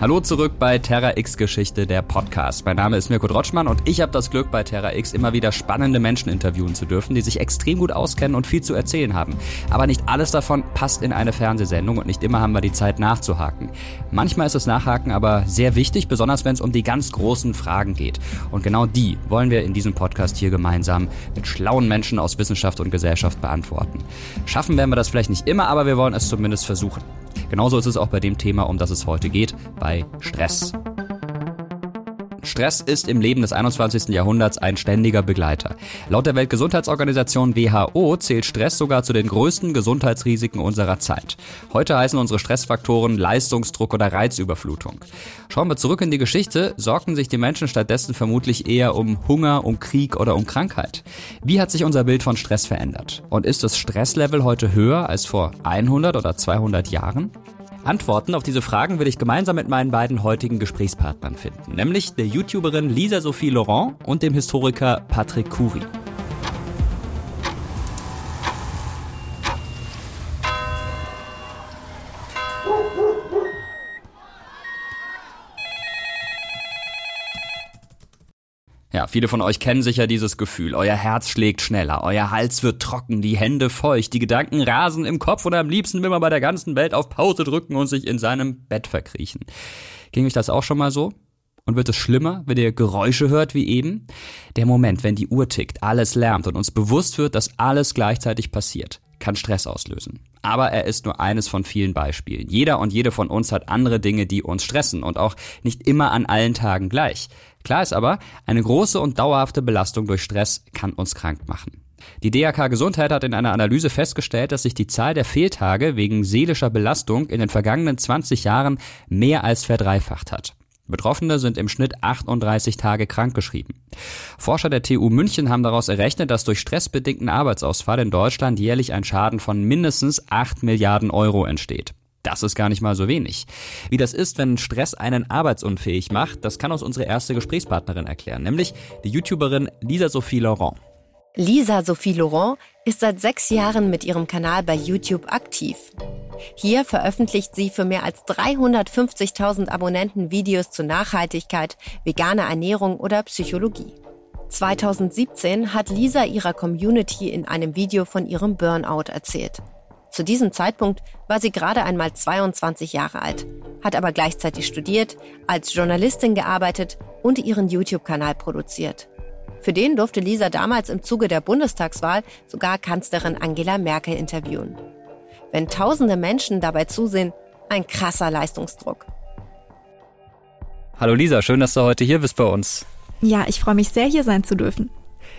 Hallo zurück bei Terra X Geschichte, der Podcast. Mein Name ist Mirko Drotschmann und ich habe das Glück, bei Terra X immer wieder spannende Menschen interviewen zu dürfen, die sich extrem gut auskennen und viel zu erzählen haben. Aber nicht alles davon passt in eine Fernsehsendung und nicht immer haben wir die Zeit nachzuhaken. Manchmal ist das Nachhaken aber sehr wichtig, besonders wenn es um die ganz großen Fragen geht. Und genau die wollen wir in diesem Podcast hier gemeinsam mit schlauen Menschen aus Wissenschaft und Gesellschaft beantworten. Schaffen werden wir das vielleicht nicht immer, aber wir wollen es zumindest versuchen. Genauso ist es auch bei dem Thema, um das es heute geht, bei Stress. Stress ist im Leben des 21. Jahrhunderts ein ständiger Begleiter. Laut der Weltgesundheitsorganisation WHO zählt Stress sogar zu den größten Gesundheitsrisiken unserer Zeit. Heute heißen unsere Stressfaktoren Leistungsdruck oder Reizüberflutung. Schauen wir zurück in die Geschichte, sorgten sich die Menschen stattdessen vermutlich eher um Hunger, um Krieg oder um Krankheit. Wie hat sich unser Bild von Stress verändert? Und ist das Stresslevel heute höher als vor 100 oder 200 Jahren? Antworten auf diese Fragen will ich gemeinsam mit meinen beiden heutigen Gesprächspartnern finden, nämlich der YouTuberin Lisa Sophie Laurent und dem Historiker Patrick Curie. Ja, viele von euch kennen sicher dieses Gefühl. Euer Herz schlägt schneller, euer Hals wird trocken, die Hände feucht, die Gedanken rasen im Kopf und am liebsten will man bei der ganzen Welt auf Pause drücken und sich in seinem Bett verkriechen. Ging euch das auch schon mal so? Und wird es schlimmer, wenn ihr Geräusche hört wie eben? Der Moment, wenn die Uhr tickt, alles lärmt und uns bewusst wird, dass alles gleichzeitig passiert, kann Stress auslösen. Aber er ist nur eines von vielen Beispielen. Jeder und jede von uns hat andere Dinge, die uns stressen und auch nicht immer an allen Tagen gleich. Klar ist aber, eine große und dauerhafte Belastung durch Stress kann uns krank machen. Die DRK Gesundheit hat in einer Analyse festgestellt, dass sich die Zahl der Fehltage wegen seelischer Belastung in den vergangenen 20 Jahren mehr als verdreifacht hat. Betroffene sind im Schnitt 38 Tage krankgeschrieben. Forscher der TU München haben daraus errechnet, dass durch stressbedingten Arbeitsausfall in Deutschland jährlich ein Schaden von mindestens 8 Milliarden Euro entsteht. Das ist gar nicht mal so wenig. Wie das ist, wenn Stress einen arbeitsunfähig macht, das kann uns unsere erste Gesprächspartnerin erklären, nämlich die YouTuberin Lisa Sophie Laurent. Lisa Sophie Laurent ist seit sechs Jahren mit ihrem Kanal bei YouTube aktiv. Hier veröffentlicht sie für mehr als 350.000 Abonnenten Videos zu Nachhaltigkeit, veganer Ernährung oder Psychologie. 2017 hat Lisa ihrer Community in einem Video von ihrem Burnout erzählt. Zu diesem Zeitpunkt war sie gerade einmal 22 Jahre alt, hat aber gleichzeitig studiert, als Journalistin gearbeitet und ihren YouTube-Kanal produziert. Für den durfte Lisa damals im Zuge der Bundestagswahl sogar Kanzlerin Angela Merkel interviewen. Wenn tausende Menschen dabei zusehen, ein krasser Leistungsdruck. Hallo Lisa, schön, dass du heute hier bist bei uns. Ja, ich freue mich sehr, hier sein zu dürfen.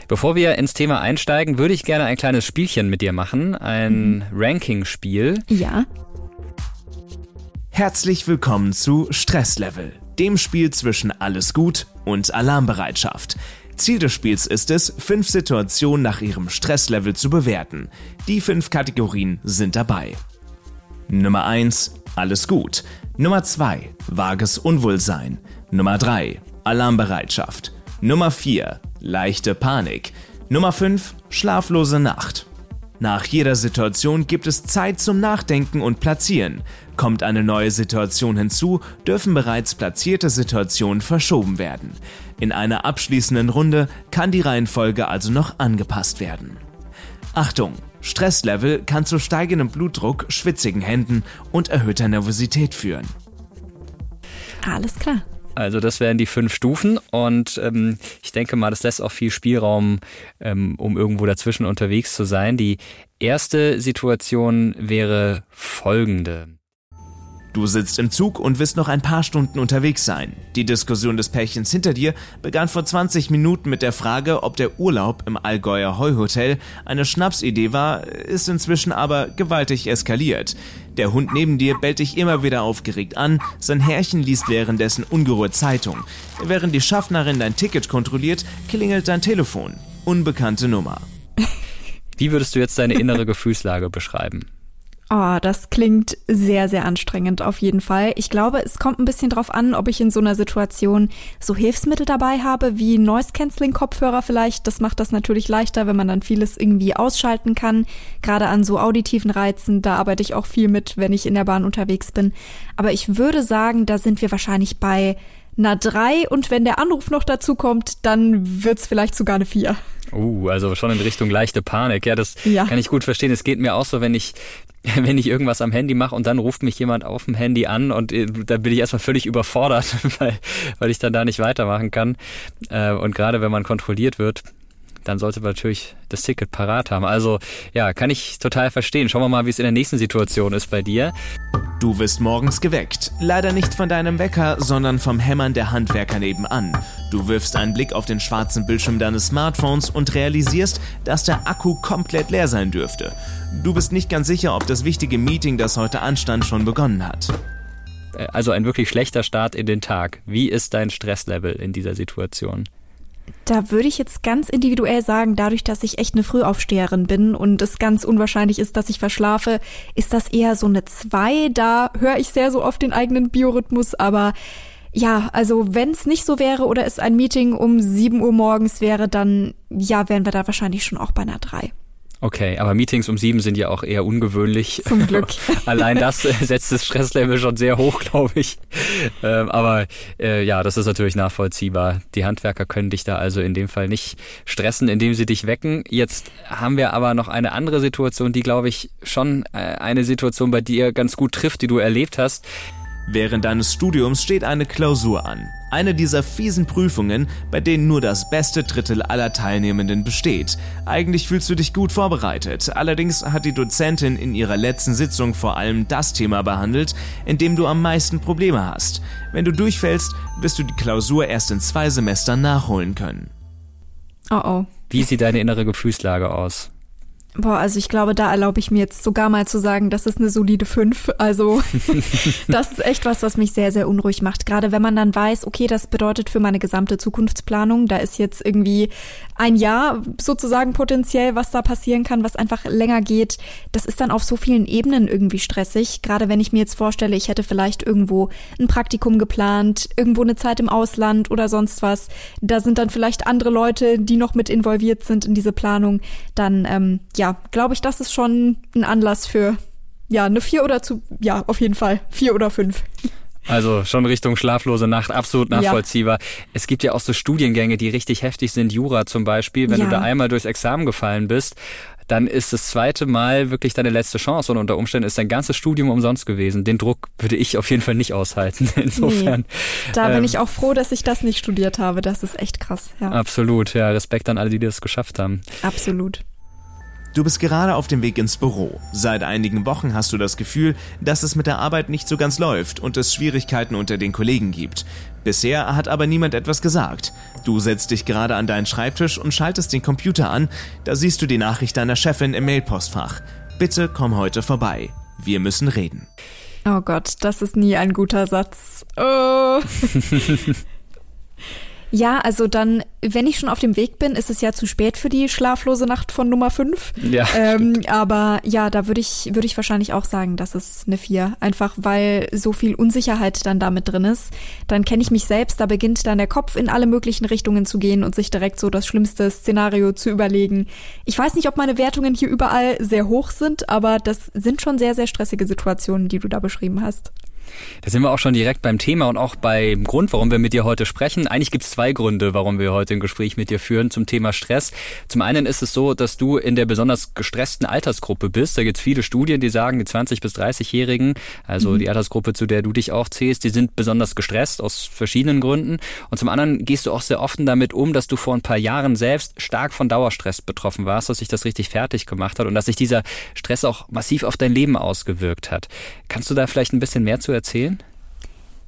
Bevor wir ins Thema einsteigen, würde ich gerne ein kleines Spielchen mit dir machen. Ein mhm. Ranking-Spiel. Ja. Herzlich willkommen zu Stresslevel, dem Spiel zwischen alles gut und Alarmbereitschaft. Ziel des Spiels ist es, fünf Situationen nach ihrem Stresslevel zu bewerten. Die fünf Kategorien sind dabei. Nummer 1. Alles gut. Nummer 2. Vages Unwohlsein. Nummer 3. Alarmbereitschaft. Nummer 4. Leichte Panik. Nummer 5. Schlaflose Nacht. Nach jeder Situation gibt es Zeit zum Nachdenken und Platzieren. Kommt eine neue Situation hinzu, dürfen bereits platzierte Situationen verschoben werden. In einer abschließenden Runde kann die Reihenfolge also noch angepasst werden. Achtung! Stresslevel kann zu steigendem Blutdruck, schwitzigen Händen und erhöhter Nervosität führen. Alles klar. Also das wären die fünf Stufen und ähm, ich denke mal, das lässt auch viel Spielraum, ähm, um irgendwo dazwischen unterwegs zu sein. Die erste Situation wäre folgende. Du sitzt im Zug und wirst noch ein paar Stunden unterwegs sein. Die Diskussion des Pärchens hinter dir begann vor 20 Minuten mit der Frage, ob der Urlaub im Allgäuer Heuhotel eine Schnapsidee war, ist inzwischen aber gewaltig eskaliert. Der Hund neben dir bellt dich immer wieder aufgeregt an, sein Herrchen liest währenddessen ungerührt Zeitung. Während die Schaffnerin dein Ticket kontrolliert, klingelt dein Telefon. Unbekannte Nummer. Wie würdest du jetzt deine innere Gefühlslage beschreiben? Oh, das klingt sehr, sehr anstrengend auf jeden Fall. Ich glaube, es kommt ein bisschen drauf an, ob ich in so einer Situation so Hilfsmittel dabei habe, wie Noise-Canceling-Kopfhörer vielleicht. Das macht das natürlich leichter, wenn man dann vieles irgendwie ausschalten kann. Gerade an so auditiven Reizen, da arbeite ich auch viel mit, wenn ich in der Bahn unterwegs bin. Aber ich würde sagen, da sind wir wahrscheinlich bei einer 3 und wenn der Anruf noch dazu kommt, dann wird's vielleicht sogar eine 4. Uh, also schon in Richtung leichte Panik. Ja, das ja. kann ich gut verstehen. Es geht mir auch so, wenn ich wenn ich irgendwas am Handy mache und dann ruft mich jemand auf dem Handy an und äh, da bin ich erstmal völlig überfordert, weil, weil ich dann da nicht weitermachen kann. Äh, und gerade wenn man kontrolliert wird, dann sollte man natürlich das Ticket parat haben. Also ja, kann ich total verstehen. Schauen wir mal, wie es in der nächsten Situation ist bei dir. Du wirst morgens geweckt. Leider nicht von deinem Wecker, sondern vom Hämmern der Handwerker nebenan. Du wirfst einen Blick auf den schwarzen Bildschirm deines Smartphones und realisierst, dass der Akku komplett leer sein dürfte. Du bist nicht ganz sicher, ob das wichtige Meeting, das heute anstand, schon begonnen hat. Äh, also ein wirklich schlechter Start in den Tag. Wie ist dein Stresslevel in dieser Situation? Da würde ich jetzt ganz individuell sagen, dadurch, dass ich echt eine Frühaufsteherin bin und es ganz unwahrscheinlich ist, dass ich verschlafe, ist das eher so eine 2. Da höre ich sehr so oft den eigenen Biorhythmus, aber ja, also wenn es nicht so wäre oder es ein Meeting um 7 Uhr morgens wäre, dann ja, wären wir da wahrscheinlich schon auch bei einer 3. Okay, aber Meetings um sieben sind ja auch eher ungewöhnlich. Zum Glück. Allein das setzt das Stresslevel schon sehr hoch, glaube ich. Ähm, aber äh, ja, das ist natürlich nachvollziehbar. Die Handwerker können dich da also in dem Fall nicht stressen, indem sie dich wecken. Jetzt haben wir aber noch eine andere Situation, die, glaube ich, schon äh, eine Situation bei dir ganz gut trifft, die du erlebt hast. Während deines Studiums steht eine Klausur an. Eine dieser fiesen Prüfungen, bei denen nur das beste Drittel aller Teilnehmenden besteht. Eigentlich fühlst du dich gut vorbereitet, allerdings hat die Dozentin in ihrer letzten Sitzung vor allem das Thema behandelt, in dem du am meisten Probleme hast. Wenn du durchfällst, wirst du die Klausur erst in zwei Semestern nachholen können. Oh oh. Wie sieht deine innere Gefühlslage aus? Boah, also ich glaube, da erlaube ich mir jetzt sogar mal zu sagen, das ist eine solide 5. Also das ist echt was, was mich sehr, sehr unruhig macht. Gerade wenn man dann weiß, okay, das bedeutet für meine gesamte Zukunftsplanung, da ist jetzt irgendwie ein Jahr sozusagen potenziell, was da passieren kann, was einfach länger geht. Das ist dann auf so vielen Ebenen irgendwie stressig. Gerade wenn ich mir jetzt vorstelle, ich hätte vielleicht irgendwo ein Praktikum geplant, irgendwo eine Zeit im Ausland oder sonst was. Da sind dann vielleicht andere Leute, die noch mit involviert sind in diese Planung. Dann, ähm, ja, glaube ich, das ist schon ein Anlass für, ja, eine vier oder zu, ja, auf jeden Fall, vier oder fünf. Also schon Richtung schlaflose Nacht, absolut nachvollziehbar. Ja. Es gibt ja auch so Studiengänge, die richtig heftig sind, Jura zum Beispiel. Wenn ja. du da einmal durchs Examen gefallen bist, dann ist das zweite Mal wirklich deine letzte Chance und unter Umständen ist dein ganzes Studium umsonst gewesen. Den Druck würde ich auf jeden Fall nicht aushalten. Insofern. Nee. Da bin ähm, ich auch froh, dass ich das nicht studiert habe. Das ist echt krass. Ja. Absolut, ja. Respekt an alle, die das geschafft haben. Absolut. Du bist gerade auf dem Weg ins Büro. Seit einigen Wochen hast du das Gefühl, dass es mit der Arbeit nicht so ganz läuft und es Schwierigkeiten unter den Kollegen gibt. Bisher hat aber niemand etwas gesagt. Du setzt dich gerade an deinen Schreibtisch und schaltest den Computer an, da siehst du die Nachricht deiner Chefin im Mailpostfach. Bitte komm heute vorbei. Wir müssen reden. Oh Gott, das ist nie ein guter Satz. Oh. Ja, also dann, wenn ich schon auf dem Weg bin, ist es ja zu spät für die schlaflose Nacht von Nummer 5. Ja. Ähm, aber ja, da würde ich, würde ich wahrscheinlich auch sagen, dass es eine 4. Einfach weil so viel Unsicherheit dann damit drin ist. Dann kenne ich mich selbst, da beginnt dann der Kopf in alle möglichen Richtungen zu gehen und sich direkt so das schlimmste Szenario zu überlegen. Ich weiß nicht, ob meine Wertungen hier überall sehr hoch sind, aber das sind schon sehr, sehr stressige Situationen, die du da beschrieben hast. Da sind wir auch schon direkt beim Thema und auch beim Grund, warum wir mit dir heute sprechen. Eigentlich gibt es zwei Gründe, warum wir heute ein Gespräch mit dir führen zum Thema Stress. Zum einen ist es so, dass du in der besonders gestressten Altersgruppe bist. Da gibt es viele Studien, die sagen, die 20- bis 30-Jährigen, also mhm. die Altersgruppe, zu der du dich auch zählst, die sind besonders gestresst aus verschiedenen Gründen. Und zum anderen gehst du auch sehr offen damit um, dass du vor ein paar Jahren selbst stark von Dauerstress betroffen warst, dass sich das richtig fertig gemacht hat und dass sich dieser Stress auch massiv auf dein Leben ausgewirkt hat. Kannst du da vielleicht ein bisschen mehr zu erzählen?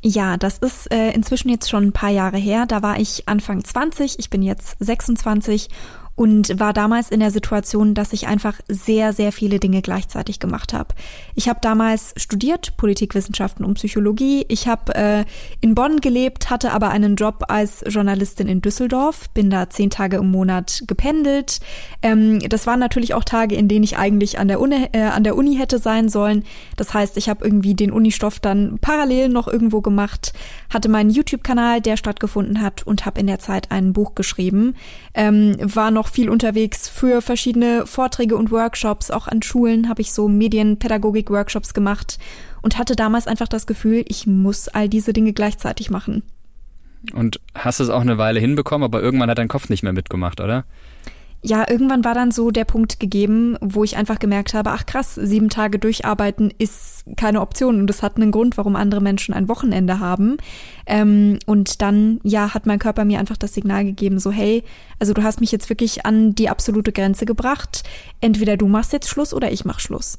Ja, das ist äh, inzwischen jetzt schon ein paar Jahre her. Da war ich Anfang 20, ich bin jetzt 26 und war damals in der Situation, dass ich einfach sehr, sehr viele Dinge gleichzeitig gemacht habe. Ich habe damals studiert, Politikwissenschaften und Psychologie. Ich habe äh, in Bonn gelebt, hatte aber einen Job als Journalistin in Düsseldorf, bin da zehn Tage im Monat gependelt. Ähm, das waren natürlich auch Tage, in denen ich eigentlich an der Uni, äh, an der Uni hätte sein sollen. Das heißt, ich habe irgendwie den Unistoff dann parallel noch irgendwo gemacht, hatte meinen YouTube-Kanal, der stattgefunden hat und habe in der Zeit ein Buch geschrieben. Ähm, war noch viel unterwegs für verschiedene Vorträge und Workshops. Auch an Schulen habe ich so Medienpädagogik-Workshops gemacht und hatte damals einfach das Gefühl, ich muss all diese Dinge gleichzeitig machen. Und hast es auch eine Weile hinbekommen, aber irgendwann hat dein Kopf nicht mehr mitgemacht, oder? Ja, irgendwann war dann so der Punkt gegeben, wo ich einfach gemerkt habe, ach krass, sieben Tage durcharbeiten ist keine Option und das hat einen Grund, warum andere Menschen ein Wochenende haben. Ähm, und dann, ja, hat mein Körper mir einfach das Signal gegeben, so hey, also du hast mich jetzt wirklich an die absolute Grenze gebracht. Entweder du machst jetzt Schluss oder ich mach Schluss.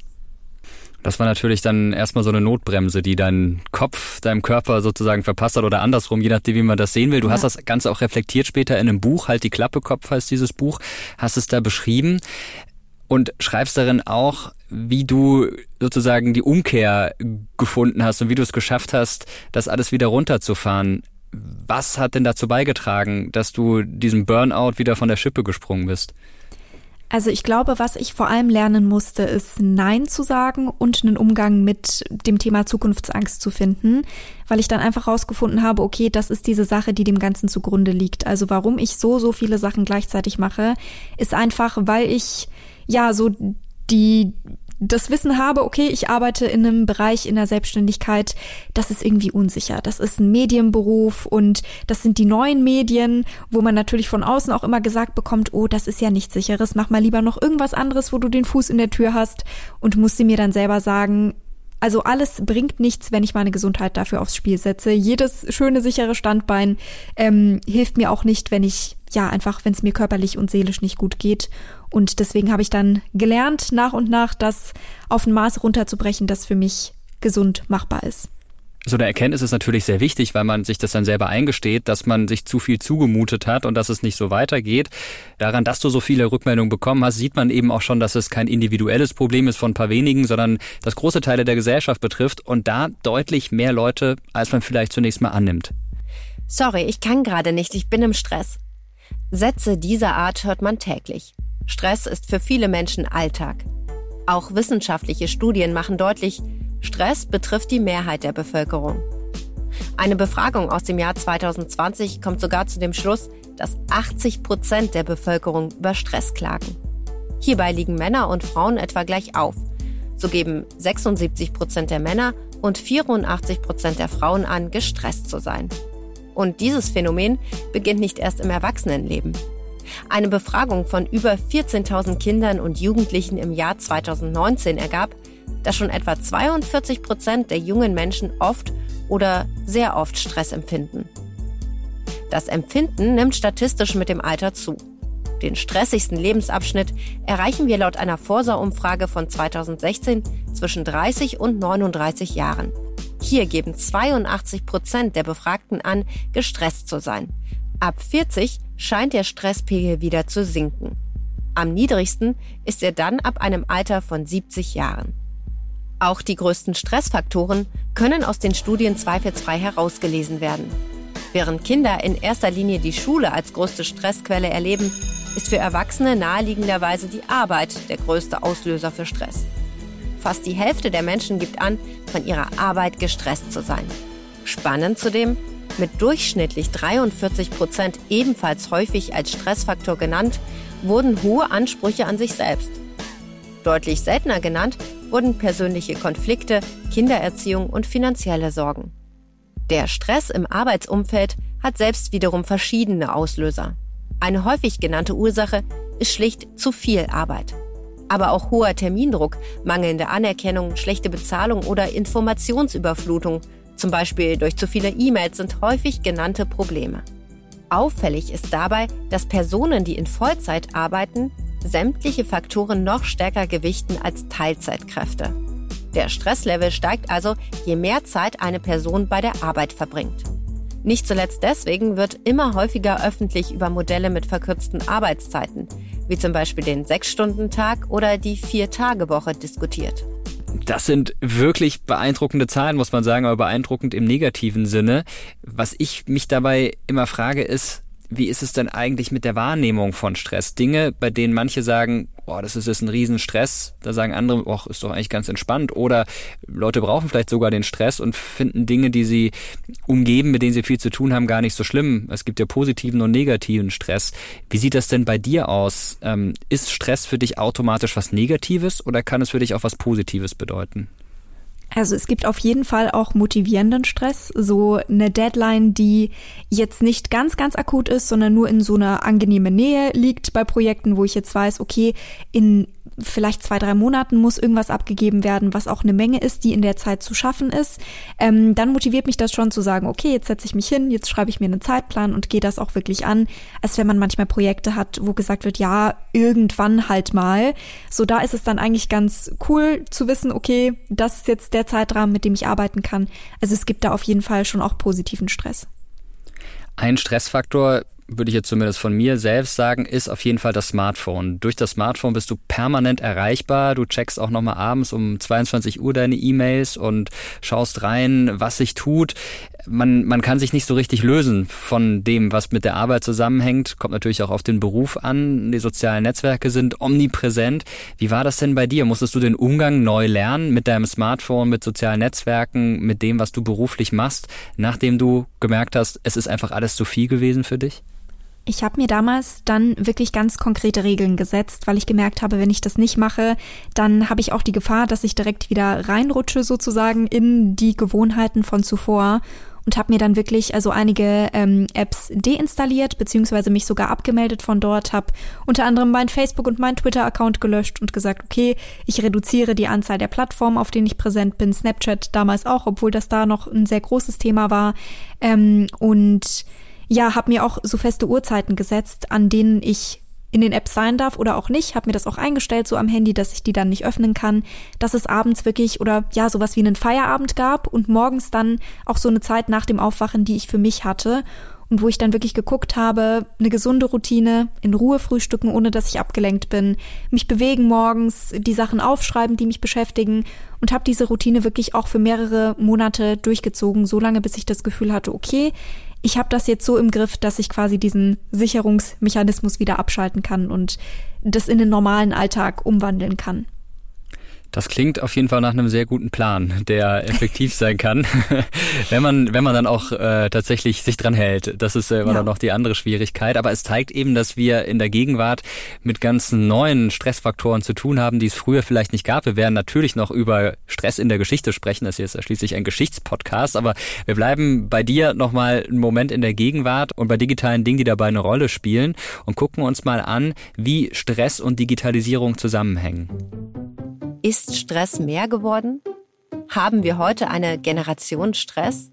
Das war natürlich dann erstmal so eine Notbremse, die dein Kopf, deinem Körper sozusagen verpasst hat oder andersrum, je nachdem, wie man das sehen will. Du ja. hast das Ganze auch reflektiert später in einem Buch, halt die Klappe Kopf heißt dieses Buch, hast es da beschrieben und schreibst darin auch, wie du sozusagen die Umkehr gefunden hast und wie du es geschafft hast, das alles wieder runterzufahren. Was hat denn dazu beigetragen, dass du diesem Burnout wieder von der Schippe gesprungen bist? Also ich glaube, was ich vor allem lernen musste, ist Nein zu sagen und einen Umgang mit dem Thema Zukunftsangst zu finden, weil ich dann einfach rausgefunden habe, okay, das ist diese Sache, die dem Ganzen zugrunde liegt. Also warum ich so, so viele Sachen gleichzeitig mache, ist einfach, weil ich ja so die das Wissen habe, okay, ich arbeite in einem Bereich in der Selbstständigkeit, das ist irgendwie unsicher. Das ist ein Medienberuf und das sind die neuen Medien, wo man natürlich von außen auch immer gesagt bekommt, oh, das ist ja nichts sicheres, mach mal lieber noch irgendwas anderes, wo du den Fuß in der Tür hast und musste mir dann selber sagen, also alles bringt nichts, wenn ich meine Gesundheit dafür aufs Spiel setze. Jedes schöne, sichere Standbein ähm, hilft mir auch nicht, wenn ich, ja, einfach, wenn es mir körperlich und seelisch nicht gut geht. Und deswegen habe ich dann gelernt, nach und nach das auf ein Maß runterzubrechen, das für mich gesund machbar ist so eine Erkenntnis ist natürlich sehr wichtig, weil man sich das dann selber eingesteht, dass man sich zu viel zugemutet hat und dass es nicht so weitergeht. Daran, dass du so viele Rückmeldungen bekommen hast, sieht man eben auch schon, dass es kein individuelles Problem ist von ein paar wenigen, sondern das große Teile der Gesellschaft betrifft und da deutlich mehr Leute, als man vielleicht zunächst mal annimmt. Sorry, ich kann gerade nicht, ich bin im Stress. Sätze dieser Art hört man täglich. Stress ist für viele Menschen Alltag. Auch wissenschaftliche Studien machen deutlich, Stress betrifft die Mehrheit der Bevölkerung. Eine Befragung aus dem Jahr 2020 kommt sogar zu dem Schluss, dass 80 Prozent der Bevölkerung über Stress klagen. Hierbei liegen Männer und Frauen etwa gleich auf. So geben 76 Prozent der Männer und 84 Prozent der Frauen an, gestresst zu sein. Und dieses Phänomen beginnt nicht erst im Erwachsenenleben. Eine Befragung von über 14.000 Kindern und Jugendlichen im Jahr 2019 ergab, dass schon etwa 42 Prozent der jungen Menschen oft oder sehr oft Stress empfinden. Das Empfinden nimmt statistisch mit dem Alter zu. Den stressigsten Lebensabschnitt erreichen wir laut einer Forsa-Umfrage von 2016 zwischen 30 und 39 Jahren. Hier geben 82 Prozent der Befragten an, gestresst zu sein. Ab 40 scheint der Stresspegel wieder zu sinken. Am niedrigsten ist er dann ab einem Alter von 70 Jahren. Auch die größten Stressfaktoren können aus den Studien zweifelsfrei herausgelesen werden. Während Kinder in erster Linie die Schule als größte Stressquelle erleben, ist für Erwachsene naheliegenderweise die Arbeit der größte Auslöser für Stress. Fast die Hälfte der Menschen gibt an, von ihrer Arbeit gestresst zu sein. Spannend zudem, mit durchschnittlich 43 Prozent ebenfalls häufig als Stressfaktor genannt, wurden hohe Ansprüche an sich selbst. Deutlich seltener genannt wurden persönliche Konflikte, Kindererziehung und finanzielle Sorgen. Der Stress im Arbeitsumfeld hat selbst wiederum verschiedene Auslöser. Eine häufig genannte Ursache ist schlicht zu viel Arbeit. Aber auch hoher Termindruck, mangelnde Anerkennung, schlechte Bezahlung oder Informationsüberflutung, zum Beispiel durch zu viele E-Mails, sind häufig genannte Probleme. Auffällig ist dabei, dass Personen, die in Vollzeit arbeiten, sämtliche Faktoren noch stärker gewichten als Teilzeitkräfte. Der Stresslevel steigt also, je mehr Zeit eine Person bei der Arbeit verbringt. Nicht zuletzt deswegen wird immer häufiger öffentlich über Modelle mit verkürzten Arbeitszeiten, wie zum Beispiel den Sechs-Stunden-Tag oder die Vier-Tage-Woche diskutiert. Das sind wirklich beeindruckende Zahlen, muss man sagen, aber beeindruckend im negativen Sinne. Was ich mich dabei immer frage, ist, wie ist es denn eigentlich mit der Wahrnehmung von Stress? Dinge, bei denen manche sagen, oh, das ist jetzt ein Riesenstress, da sagen andere, oh, ist doch eigentlich ganz entspannt. Oder Leute brauchen vielleicht sogar den Stress und finden Dinge, die sie umgeben, mit denen sie viel zu tun haben, gar nicht so schlimm. Es gibt ja positiven und negativen Stress. Wie sieht das denn bei dir aus? Ähm, ist Stress für dich automatisch was Negatives oder kann es für dich auch was Positives bedeuten? Also es gibt auf jeden Fall auch motivierenden Stress, so eine Deadline, die jetzt nicht ganz, ganz akut ist, sondern nur in so einer angenehmen Nähe liegt bei Projekten, wo ich jetzt weiß, okay, in vielleicht zwei, drei Monaten muss irgendwas abgegeben werden, was auch eine Menge ist, die in der Zeit zu schaffen ist, ähm, dann motiviert mich das schon zu sagen, okay, jetzt setze ich mich hin, jetzt schreibe ich mir einen Zeitplan und gehe das auch wirklich an, als wenn man manchmal Projekte hat, wo gesagt wird, ja, irgendwann halt mal. So, da ist es dann eigentlich ganz cool zu wissen, okay, das ist jetzt der Zeitrahmen, mit dem ich arbeiten kann. Also es gibt da auf jeden Fall schon auch positiven Stress. Ein Stressfaktor, würde ich jetzt zumindest von mir selbst sagen, ist auf jeden Fall das Smartphone. Durch das Smartphone bist du permanent erreichbar. Du checkst auch nochmal abends um 22 Uhr deine E-Mails und schaust rein, was sich tut. Man, man kann sich nicht so richtig lösen von dem, was mit der Arbeit zusammenhängt. Kommt natürlich auch auf den Beruf an. Die sozialen Netzwerke sind omnipräsent. Wie war das denn bei dir? Musstest du den Umgang neu lernen mit deinem Smartphone, mit sozialen Netzwerken, mit dem, was du beruflich machst, nachdem du gemerkt hast, es ist einfach alles zu viel gewesen für dich? Ich habe mir damals dann wirklich ganz konkrete Regeln gesetzt, weil ich gemerkt habe, wenn ich das nicht mache, dann habe ich auch die Gefahr, dass ich direkt wieder reinrutsche sozusagen in die Gewohnheiten von zuvor und habe mir dann wirklich also einige ähm, Apps deinstalliert beziehungsweise mich sogar abgemeldet von dort, habe unter anderem mein Facebook und mein Twitter-Account gelöscht und gesagt, okay, ich reduziere die Anzahl der Plattformen, auf denen ich präsent bin, Snapchat damals auch, obwohl das da noch ein sehr großes Thema war ähm, und ja, habe mir auch so feste Uhrzeiten gesetzt, an denen ich in den Apps sein darf oder auch nicht, habe mir das auch eingestellt so am Handy, dass ich die dann nicht öffnen kann, dass es abends wirklich oder ja, sowas wie einen Feierabend gab und morgens dann auch so eine Zeit nach dem Aufwachen, die ich für mich hatte und wo ich dann wirklich geguckt habe, eine gesunde Routine, in Ruhe frühstücken, ohne dass ich abgelenkt bin, mich bewegen morgens, die Sachen aufschreiben, die mich beschäftigen und habe diese Routine wirklich auch für mehrere Monate durchgezogen, so lange bis ich das Gefühl hatte, okay, ich habe das jetzt so im Griff, dass ich quasi diesen Sicherungsmechanismus wieder abschalten kann und das in den normalen Alltag umwandeln kann. Das klingt auf jeden Fall nach einem sehr guten Plan, der effektiv sein kann, wenn man wenn man dann auch äh, tatsächlich sich dran hält. Das ist äh, immer ja. dann noch die andere Schwierigkeit. Aber es zeigt eben, dass wir in der Gegenwart mit ganzen neuen Stressfaktoren zu tun haben, die es früher vielleicht nicht gab. Wir werden natürlich noch über Stress in der Geschichte sprechen. Das hier ist ja schließlich ein Geschichtspodcast. Aber wir bleiben bei dir noch mal einen Moment in der Gegenwart und bei digitalen Dingen, die dabei eine Rolle spielen und gucken uns mal an, wie Stress und Digitalisierung zusammenhängen. Ist Stress mehr geworden? Haben wir heute eine Generation Stress?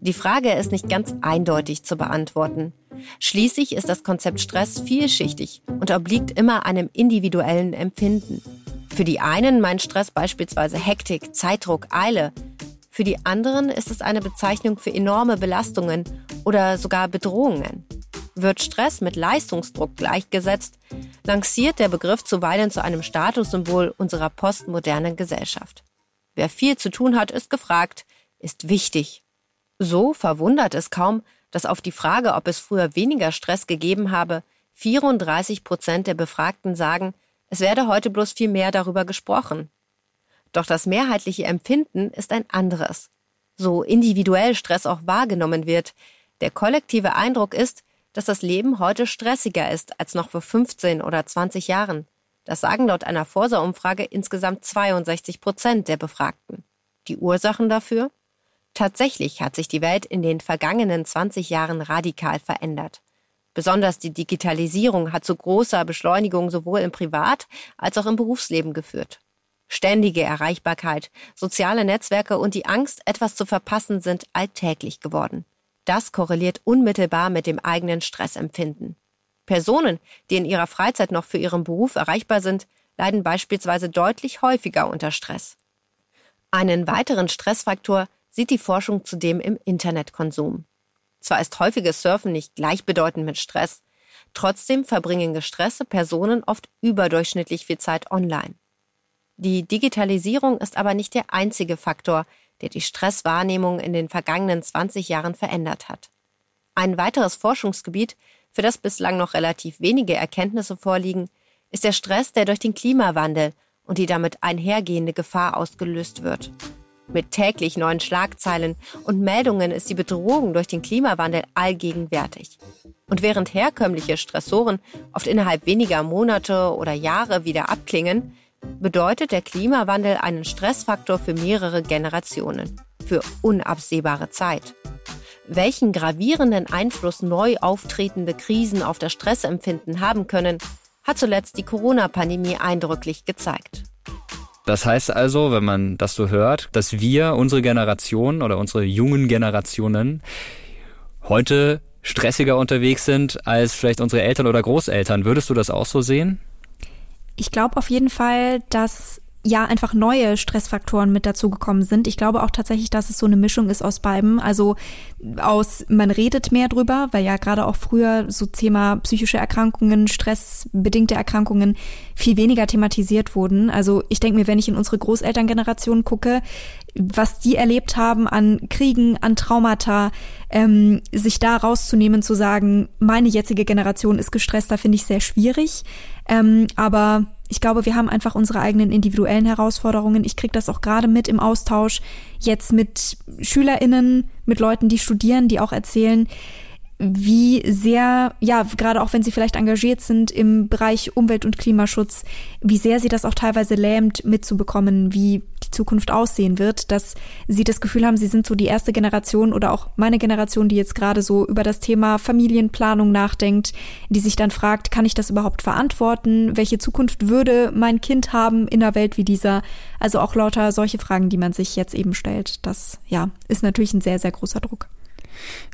Die Frage ist nicht ganz eindeutig zu beantworten. Schließlich ist das Konzept Stress vielschichtig und obliegt immer einem individuellen Empfinden. Für die einen meint Stress beispielsweise Hektik, Zeitdruck, Eile. Für die anderen ist es eine Bezeichnung für enorme Belastungen oder sogar Bedrohungen. Wird Stress mit Leistungsdruck gleichgesetzt, lanciert der Begriff zuweilen zu einem Statussymbol unserer postmodernen Gesellschaft. Wer viel zu tun hat, ist gefragt, ist wichtig. So verwundert es kaum, dass auf die Frage, ob es früher weniger Stress gegeben habe, 34 Prozent der Befragten sagen, es werde heute bloß viel mehr darüber gesprochen. Doch das mehrheitliche Empfinden ist ein anderes. So individuell Stress auch wahrgenommen wird, der kollektive Eindruck ist, dass das Leben heute stressiger ist als noch vor 15 oder 20 Jahren. Das sagen laut einer Forsa-Umfrage insgesamt 62 Prozent der Befragten. Die Ursachen dafür? Tatsächlich hat sich die Welt in den vergangenen 20 Jahren radikal verändert. Besonders die Digitalisierung hat zu großer Beschleunigung sowohl im Privat- als auch im Berufsleben geführt. Ständige Erreichbarkeit, soziale Netzwerke und die Angst, etwas zu verpassen, sind alltäglich geworden. Das korreliert unmittelbar mit dem eigenen Stressempfinden. Personen, die in ihrer Freizeit noch für ihren Beruf erreichbar sind, leiden beispielsweise deutlich häufiger unter Stress. Einen weiteren Stressfaktor sieht die Forschung zudem im Internetkonsum. Zwar ist häufiges Surfen nicht gleichbedeutend mit Stress, trotzdem verbringen gestresste Personen oft überdurchschnittlich viel Zeit online. Die Digitalisierung ist aber nicht der einzige Faktor, der die Stresswahrnehmung in den vergangenen 20 Jahren verändert hat. Ein weiteres Forschungsgebiet, für das bislang noch relativ wenige Erkenntnisse vorliegen, ist der Stress, der durch den Klimawandel und die damit einhergehende Gefahr ausgelöst wird. Mit täglich neuen Schlagzeilen und Meldungen ist die Bedrohung durch den Klimawandel allgegenwärtig. Und während herkömmliche Stressoren oft innerhalb weniger Monate oder Jahre wieder abklingen, bedeutet der Klimawandel einen Stressfaktor für mehrere Generationen, für unabsehbare Zeit. Welchen gravierenden Einfluss neu auftretende Krisen auf das Stressempfinden haben können, hat zuletzt die Corona-Pandemie eindrücklich gezeigt. Das heißt also, wenn man das so hört, dass wir, unsere Generation oder unsere jungen Generationen heute stressiger unterwegs sind als vielleicht unsere Eltern oder Großeltern. Würdest du das auch so sehen? Ich glaube auf jeden Fall, dass ja einfach neue Stressfaktoren mit dazugekommen sind. Ich glaube auch tatsächlich, dass es so eine Mischung ist aus beiden. Also aus, man redet mehr drüber, weil ja gerade auch früher so Thema psychische Erkrankungen, stressbedingte Erkrankungen viel weniger thematisiert wurden. Also ich denke mir, wenn ich in unsere Großelterngeneration gucke, was die erlebt haben an Kriegen, an Traumata, ähm, sich da rauszunehmen, zu sagen, meine jetzige Generation ist gestresst, da finde ich sehr schwierig. Ähm, aber ich glaube, wir haben einfach unsere eigenen individuellen Herausforderungen. Ich kriege das auch gerade mit im Austausch jetzt mit SchülerInnen, mit Leuten, die studieren, die auch erzählen, wie sehr, ja, gerade auch wenn sie vielleicht engagiert sind im Bereich Umwelt- und Klimaschutz, wie sehr sie das auch teilweise lähmt mitzubekommen, wie die Zukunft aussehen wird, dass sie das Gefühl haben, sie sind so die erste Generation oder auch meine Generation, die jetzt gerade so über das Thema Familienplanung nachdenkt, die sich dann fragt, kann ich das überhaupt verantworten? Welche Zukunft würde mein Kind haben in einer Welt wie dieser? Also auch lauter solche Fragen, die man sich jetzt eben stellt. Das, ja, ist natürlich ein sehr, sehr großer Druck.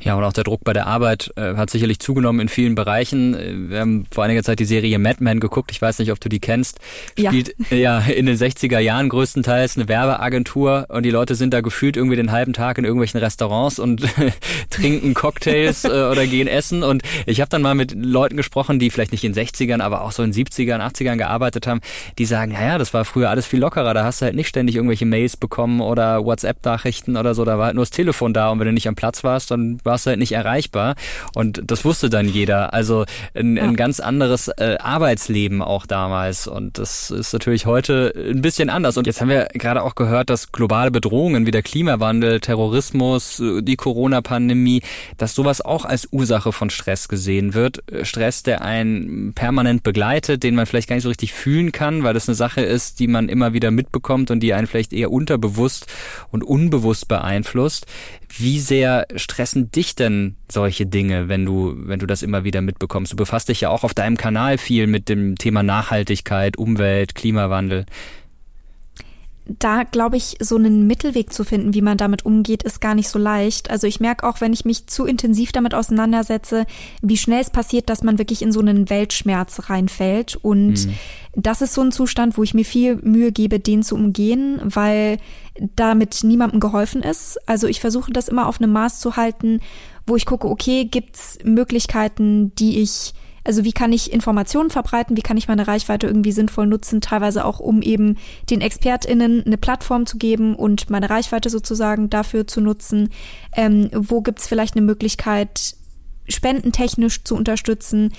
Ja, und auch der Druck bei der Arbeit äh, hat sicherlich zugenommen in vielen Bereichen. Äh, wir haben vor einiger Zeit die Serie Mad Men geguckt. Ich weiß nicht, ob du die kennst. Spielt ja, ja in den 60er Jahren größtenteils eine Werbeagentur und die Leute sind da gefühlt irgendwie den halben Tag in irgendwelchen Restaurants und trinken Cocktails äh, oder gehen essen. Und ich habe dann mal mit Leuten gesprochen, die vielleicht nicht in den 60ern, aber auch so in 70ern, 80ern gearbeitet haben, die sagen, naja, das war früher alles viel lockerer. Da hast du halt nicht ständig irgendwelche Mails bekommen oder WhatsApp-Nachrichten oder so. Da war halt nur das Telefon da und wenn du nicht am Platz warst, dann warst du halt nicht erreichbar. Und das wusste dann jeder. Also ein, ja. ein ganz anderes äh, Arbeitsleben auch damals. Und das ist natürlich heute ein bisschen anders. Und jetzt haben wir gerade auch gehört, dass globale Bedrohungen wie der Klimawandel, Terrorismus, die Corona-Pandemie, dass sowas auch als Ursache von Stress gesehen wird. Stress, der einen permanent begleitet, den man vielleicht gar nicht so richtig fühlen kann, weil das eine Sache ist, die man immer wieder mitbekommt und die einen vielleicht eher unterbewusst und unbewusst beeinflusst. Wie sehr stressen dich denn solche Dinge, wenn du, wenn du das immer wieder mitbekommst? Du befasst dich ja auch auf deinem Kanal viel mit dem Thema Nachhaltigkeit, Umwelt, Klimawandel da glaube ich, so einen Mittelweg zu finden, wie man damit umgeht, ist gar nicht so leicht. Also ich merke auch, wenn ich mich zu intensiv damit auseinandersetze, wie schnell es passiert, dass man wirklich in so einen Weltschmerz reinfällt. Und mhm. das ist so ein Zustand, wo ich mir viel Mühe gebe, den zu umgehen, weil damit niemandem geholfen ist. Also ich versuche das immer auf einem Maß zu halten, wo ich gucke, okay, gibt's Möglichkeiten, die ich also wie kann ich Informationen verbreiten, wie kann ich meine Reichweite irgendwie sinnvoll nutzen, teilweise auch um eben den ExpertInnen eine Plattform zu geben und meine Reichweite sozusagen dafür zu nutzen. Ähm, wo gibt's vielleicht eine Möglichkeit, spendentechnisch zu unterstützen?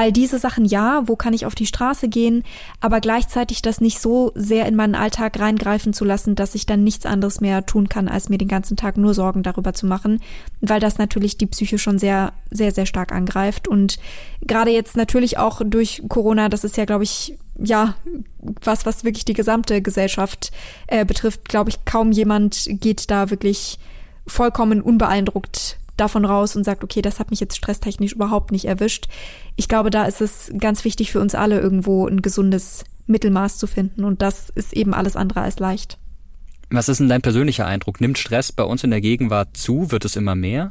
All diese Sachen ja, wo kann ich auf die Straße gehen, aber gleichzeitig das nicht so sehr in meinen Alltag reingreifen zu lassen, dass ich dann nichts anderes mehr tun kann, als mir den ganzen Tag nur Sorgen darüber zu machen, weil das natürlich die Psyche schon sehr, sehr, sehr stark angreift. Und gerade jetzt natürlich auch durch Corona, das ist ja, glaube ich, ja, was, was wirklich die gesamte Gesellschaft äh, betrifft, glaube ich, kaum jemand geht da wirklich vollkommen unbeeindruckt davon raus und sagt, okay, das hat mich jetzt stresstechnisch überhaupt nicht erwischt. Ich glaube, da ist es ganz wichtig für uns alle irgendwo ein gesundes Mittelmaß zu finden und das ist eben alles andere als leicht. Was ist denn dein persönlicher Eindruck? Nimmt Stress bei uns in der Gegenwart zu? Wird es immer mehr?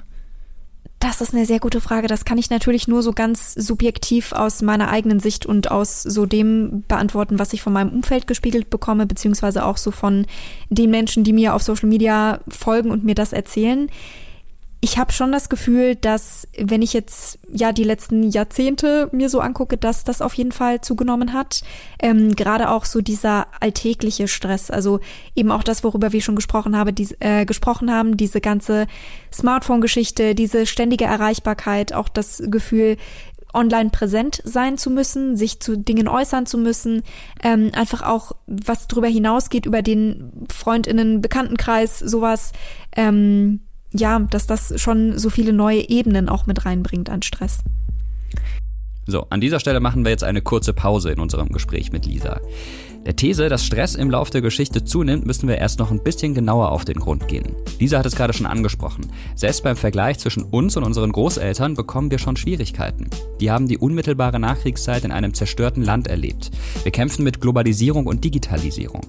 Das ist eine sehr gute Frage. Das kann ich natürlich nur so ganz subjektiv aus meiner eigenen Sicht und aus so dem beantworten, was ich von meinem Umfeld gespiegelt bekomme, beziehungsweise auch so von den Menschen, die mir auf Social Media folgen und mir das erzählen ich habe schon das Gefühl, dass wenn ich jetzt ja die letzten Jahrzehnte mir so angucke, dass das auf jeden Fall zugenommen hat. Ähm, Gerade auch so dieser alltägliche Stress, also eben auch das, worüber wir schon gesprochen haben, die, äh, gesprochen haben, diese ganze Smartphone-Geschichte, diese ständige Erreichbarkeit, auch das Gefühl, online präsent sein zu müssen, sich zu Dingen äußern zu müssen, ähm, einfach auch was darüber hinausgeht über den Freundinnen Bekanntenkreis, sowas. Ähm, ja, dass das schon so viele neue Ebenen auch mit reinbringt an Stress. So, an dieser Stelle machen wir jetzt eine kurze Pause in unserem Gespräch mit Lisa. Der These, dass Stress im Lauf der Geschichte zunimmt, müssen wir erst noch ein bisschen genauer auf den Grund gehen. Lisa hat es gerade schon angesprochen. Selbst beim Vergleich zwischen uns und unseren Großeltern bekommen wir schon Schwierigkeiten. Die haben die unmittelbare Nachkriegszeit in einem zerstörten Land erlebt. Wir kämpfen mit Globalisierung und Digitalisierung.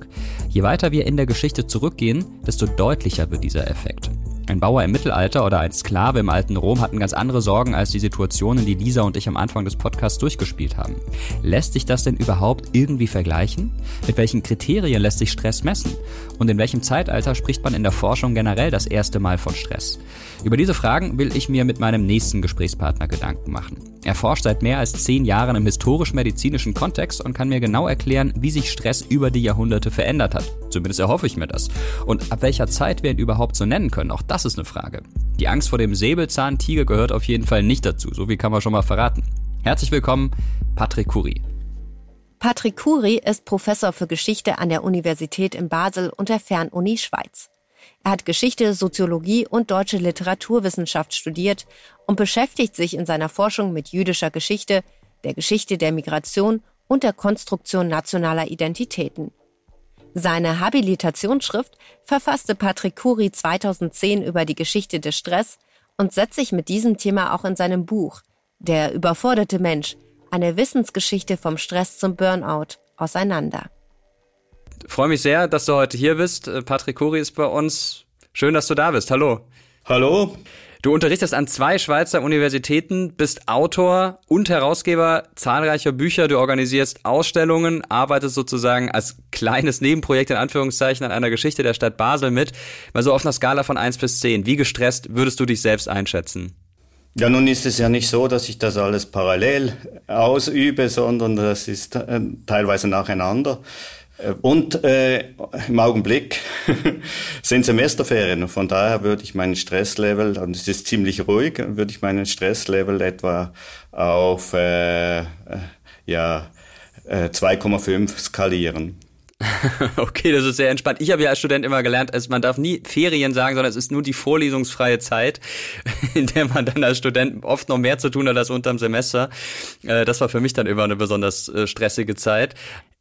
Je weiter wir in der Geschichte zurückgehen, desto deutlicher wird dieser Effekt. Ein Bauer im Mittelalter oder ein Sklave im alten Rom hatten ganz andere Sorgen als die Situationen, die Lisa und ich am Anfang des Podcasts durchgespielt haben. Lässt sich das denn überhaupt irgendwie vergleichen? Mit welchen Kriterien lässt sich Stress messen? Und in welchem Zeitalter spricht man in der Forschung generell das erste Mal von Stress? Über diese Fragen will ich mir mit meinem nächsten Gesprächspartner Gedanken machen. Er forscht seit mehr als zehn Jahren im historisch-medizinischen Kontext und kann mir genau erklären, wie sich Stress über die Jahrhunderte verändert hat. Zumindest erhoffe ich mir das. Und ab welcher Zeit wir ihn überhaupt so nennen können, auch das ist eine Frage. Die Angst vor dem Säbelzahntiger gehört auf jeden Fall nicht dazu, so wie kann man schon mal verraten. Herzlich willkommen, Patrick Curie. Patrick Curie ist Professor für Geschichte an der Universität in Basel und der Fernuni Schweiz. Er hat Geschichte, Soziologie und deutsche Literaturwissenschaft studiert und beschäftigt sich in seiner Forschung mit jüdischer Geschichte, der Geschichte der Migration und der Konstruktion nationaler Identitäten. Seine Habilitationsschrift verfasste Patrick Curie 2010 über die Geschichte des Stress und setzt sich mit diesem Thema auch in seinem Buch Der überforderte Mensch, eine Wissensgeschichte vom Stress zum Burnout auseinander. Freue mich sehr, dass du heute hier bist. Patrick Curie ist bei uns. Schön, dass du da bist. Hallo. Hallo. Du unterrichtest an zwei Schweizer Universitäten, bist Autor und Herausgeber zahlreicher Bücher. Du organisierst Ausstellungen, arbeitest sozusagen als kleines Nebenprojekt in Anführungszeichen an einer Geschichte der Stadt Basel mit. Mal so auf einer Skala von eins bis zehn. Wie gestresst würdest du dich selbst einschätzen? Ja, nun ist es ja nicht so, dass ich das alles parallel ausübe, sondern das ist äh, teilweise nacheinander. Äh, und äh, im Augenblick sind Semesterferien. Von daher würde ich meinen Stresslevel, und es ist ziemlich ruhig, würde ich meinen Stresslevel etwa auf äh, äh ja, äh, 2,5 skalieren. Okay, das ist sehr entspannt. Ich habe ja als Student immer gelernt, also man darf nie Ferien sagen, sondern es ist nur die vorlesungsfreie Zeit, in der man dann als Student oft noch mehr zu tun hat als unterm Semester. Äh, das war für mich dann immer eine besonders stressige Zeit.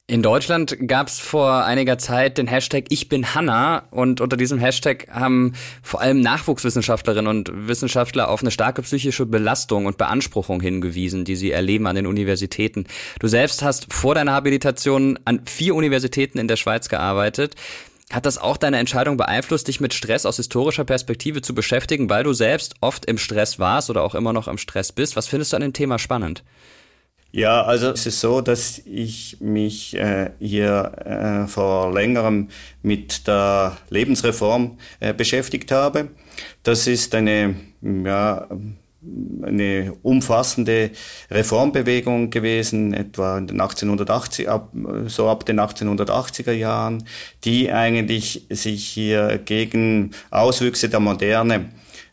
In Deutschland gab es vor einiger Zeit den Hashtag Ich bin Hanna und unter diesem Hashtag haben vor allem Nachwuchswissenschaftlerinnen und Wissenschaftler auf eine starke psychische Belastung und Beanspruchung hingewiesen, die sie erleben an den Universitäten. Du selbst hast vor deiner Habilitation an vier Universitäten in der Schweiz gearbeitet. Hat das auch deine Entscheidung beeinflusst, dich mit Stress aus historischer Perspektive zu beschäftigen, weil du selbst oft im Stress warst oder auch immer noch im Stress bist? Was findest du an dem Thema spannend? Ja, also es ist so, dass ich mich äh, hier äh, vor längerem mit der Lebensreform äh, beschäftigt habe. Das ist eine, ja, eine umfassende Reformbewegung gewesen, etwa in den 1880, ab, so ab den 1880er Jahren, die eigentlich sich hier gegen Auswüchse der Moderne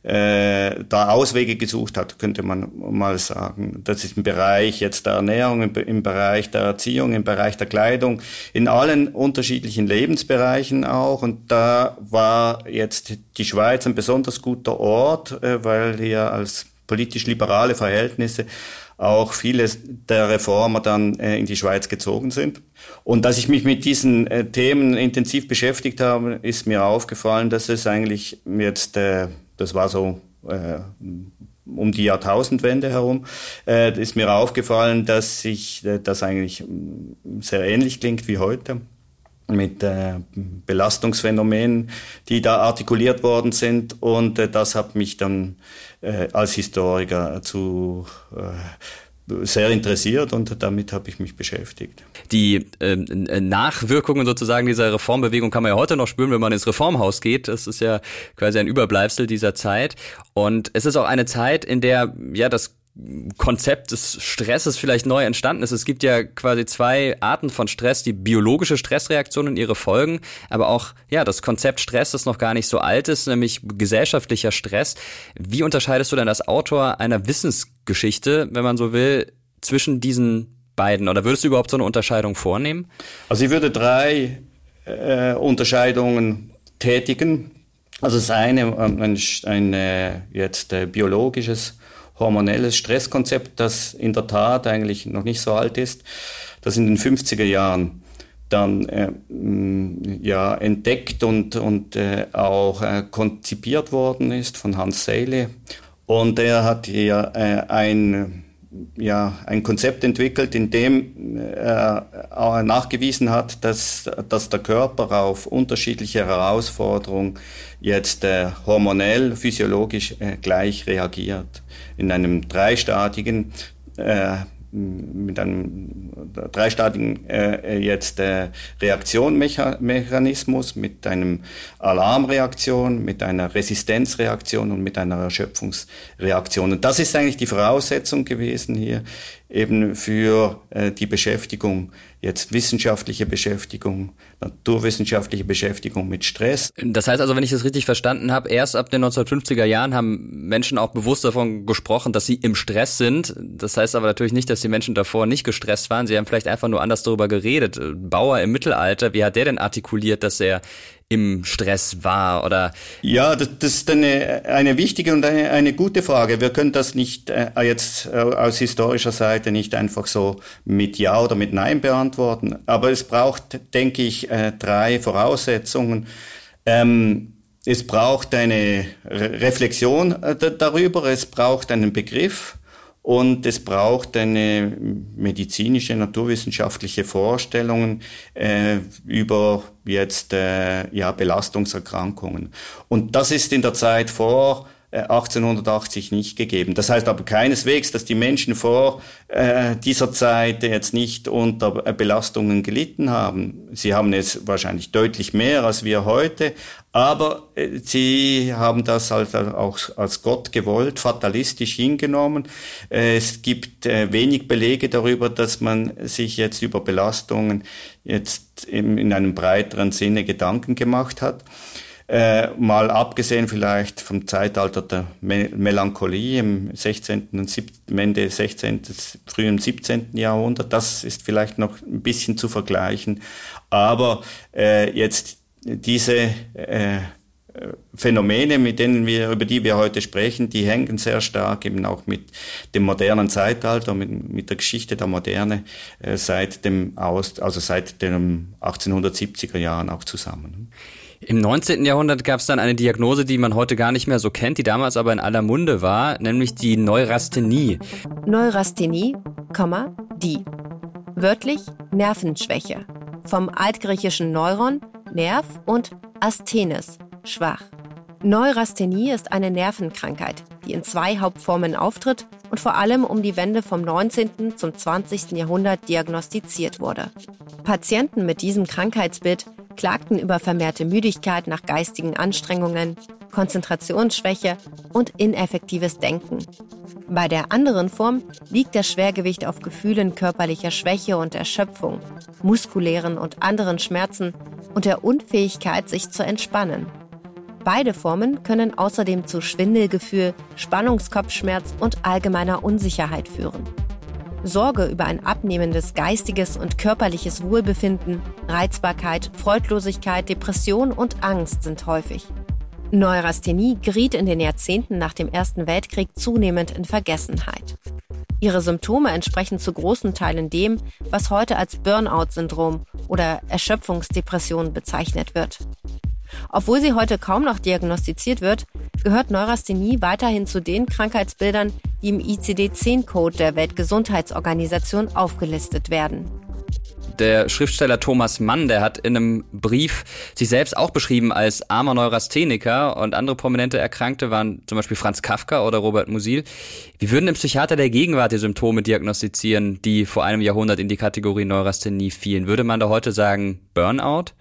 äh, da Auswege gesucht hat, könnte man mal sagen. Das ist im Bereich jetzt der Ernährung, im, im, Bereich der Erziehung, im Bereich der Kleidung, in allen unterschiedlichen Lebensbereichen auch. Und da war jetzt die Schweiz ein besonders guter Ort, äh, weil hier als politisch liberale Verhältnisse auch viele der Reformer dann äh, in die Schweiz gezogen sind. Und dass ich mich mit diesen äh, Themen intensiv beschäftigt habe, ist mir aufgefallen, dass es eigentlich jetzt äh, das war so äh, um die Jahrtausendwende herum, äh, ist mir aufgefallen, dass sich äh, das eigentlich mm, sehr ähnlich klingt wie heute mit äh, Belastungsphänomenen, die da artikuliert worden sind. Und äh, das hat mich dann äh, als Historiker zu äh, sehr interessiert und damit habe ich mich beschäftigt. Die ähm, äh, Nachwirkungen sozusagen dieser Reformbewegung kann man ja heute noch spüren, wenn man ins Reformhaus geht. Das ist ja quasi ein Überbleibsel dieser Zeit. Und es ist auch eine Zeit, in der ja das Konzept des Stresses vielleicht neu entstanden ist. Es gibt ja quasi zwei Arten von Stress, die biologische Stressreaktion und ihre Folgen, aber auch ja, das Konzept Stress, das noch gar nicht so alt ist, nämlich gesellschaftlicher Stress. Wie unterscheidest du denn als Autor einer Wissensgeschichte, wenn man so will, zwischen diesen beiden oder würdest du überhaupt so eine Unterscheidung vornehmen? Also ich würde drei äh, Unterscheidungen tätigen. Also das eine ein, ein, ein jetzt äh, biologisches hormonelles Stresskonzept, das in der Tat eigentlich noch nicht so alt ist, das in den 50er Jahren dann äh, ja, entdeckt und, und äh, auch äh, konzipiert worden ist von Hans Seyle. Und er hat hier äh, ein, ja, ein Konzept entwickelt, in dem er nachgewiesen hat, dass, dass der Körper auf unterschiedliche Herausforderungen jetzt äh, hormonell, physiologisch äh, gleich reagiert. In einem dreistadigen äh, mit einem dreistadigen äh, jetzt äh, Reaktionmechanismus, mit einem Alarmreaktion, mit einer Resistenzreaktion und mit einer Erschöpfungsreaktion. Und das ist eigentlich die Voraussetzung gewesen hier eben für äh, die Beschäftigung, jetzt wissenschaftliche Beschäftigung, naturwissenschaftliche Beschäftigung mit Stress. Das heißt also, wenn ich das richtig verstanden habe, erst ab den 1950er Jahren haben Menschen auch bewusst davon gesprochen, dass sie im Stress sind. Das heißt aber natürlich nicht, dass die Menschen davor nicht gestresst waren. Sie haben vielleicht einfach nur anders darüber geredet. Bauer im Mittelalter, wie hat der denn artikuliert, dass er im Stress war oder? Ja, das, das ist eine, eine wichtige und eine, eine gute Frage. Wir können das nicht äh, jetzt äh, aus historischer Seite nicht einfach so mit Ja oder mit Nein beantworten. Aber es braucht, denke ich, äh, drei Voraussetzungen. Ähm, es braucht eine Re Reflexion äh, darüber, es braucht einen Begriff und es braucht eine medizinische, naturwissenschaftliche Vorstellung äh, über jetzt äh, ja, Belastungserkrankungen. Und das ist in der Zeit vor 1880 äh, nicht gegeben. Das heißt aber keineswegs, dass die Menschen vor äh, dieser Zeit jetzt nicht unter äh, Belastungen gelitten haben. Sie haben es wahrscheinlich deutlich mehr als wir heute, aber äh, sie haben das halt auch als Gott gewollt, fatalistisch hingenommen. Äh, es gibt wenig Belege darüber, dass man sich jetzt über Belastungen jetzt in, in einem breiteren Sinne Gedanken gemacht hat. Äh, mal abgesehen vielleicht vom Zeitalter der Me Melancholie im 16. und 17, Ende 16., frühen 17. Jahrhundert, das ist vielleicht noch ein bisschen zu vergleichen. Aber äh, jetzt diese äh, Phänomene, mit denen wir, über die wir heute sprechen, die hängen sehr stark eben auch mit dem modernen Zeitalter, mit, mit der Geschichte der Moderne äh, seit dem Aus, also seit den 1870er Jahren auch zusammen. Im 19. Jahrhundert gab es dann eine Diagnose, die man heute gar nicht mehr so kennt, die damals aber in aller Munde war, nämlich die Neurasthenie. Neurasthenie, die. Wörtlich Nervenschwäche. Vom altgriechischen Neuron, Nerv und Asthenes, schwach. Neurasthenie ist eine Nervenkrankheit, die in zwei Hauptformen auftritt und vor allem um die Wende vom 19. zum 20. Jahrhundert diagnostiziert wurde. Patienten mit diesem Krankheitsbild klagten über vermehrte Müdigkeit nach geistigen Anstrengungen, Konzentrationsschwäche und ineffektives Denken. Bei der anderen Form liegt das Schwergewicht auf Gefühlen körperlicher Schwäche und Erschöpfung, muskulären und anderen Schmerzen und der Unfähigkeit, sich zu entspannen. Beide Formen können außerdem zu Schwindelgefühl, Spannungskopfschmerz und allgemeiner Unsicherheit führen. Sorge über ein abnehmendes geistiges und körperliches Wohlbefinden, Reizbarkeit, Freudlosigkeit, Depression und Angst sind häufig. Neurasthenie geriet in den Jahrzehnten nach dem Ersten Weltkrieg zunehmend in Vergessenheit. Ihre Symptome entsprechen zu großen Teilen dem, was heute als Burnout-Syndrom oder Erschöpfungsdepression bezeichnet wird. Obwohl sie heute kaum noch diagnostiziert wird, gehört Neurasthenie weiterhin zu den Krankheitsbildern, die im ICD-10-Code der Weltgesundheitsorganisation aufgelistet werden. Der Schriftsteller Thomas Mann, der hat in einem Brief sich selbst auch beschrieben als armer Neurastheniker und andere prominente Erkrankte waren zum Beispiel Franz Kafka oder Robert Musil. Wie würden ein Psychiater der Gegenwart die Symptome diagnostizieren, die vor einem Jahrhundert in die Kategorie Neurasthenie fielen? Würde man da heute sagen Burnout?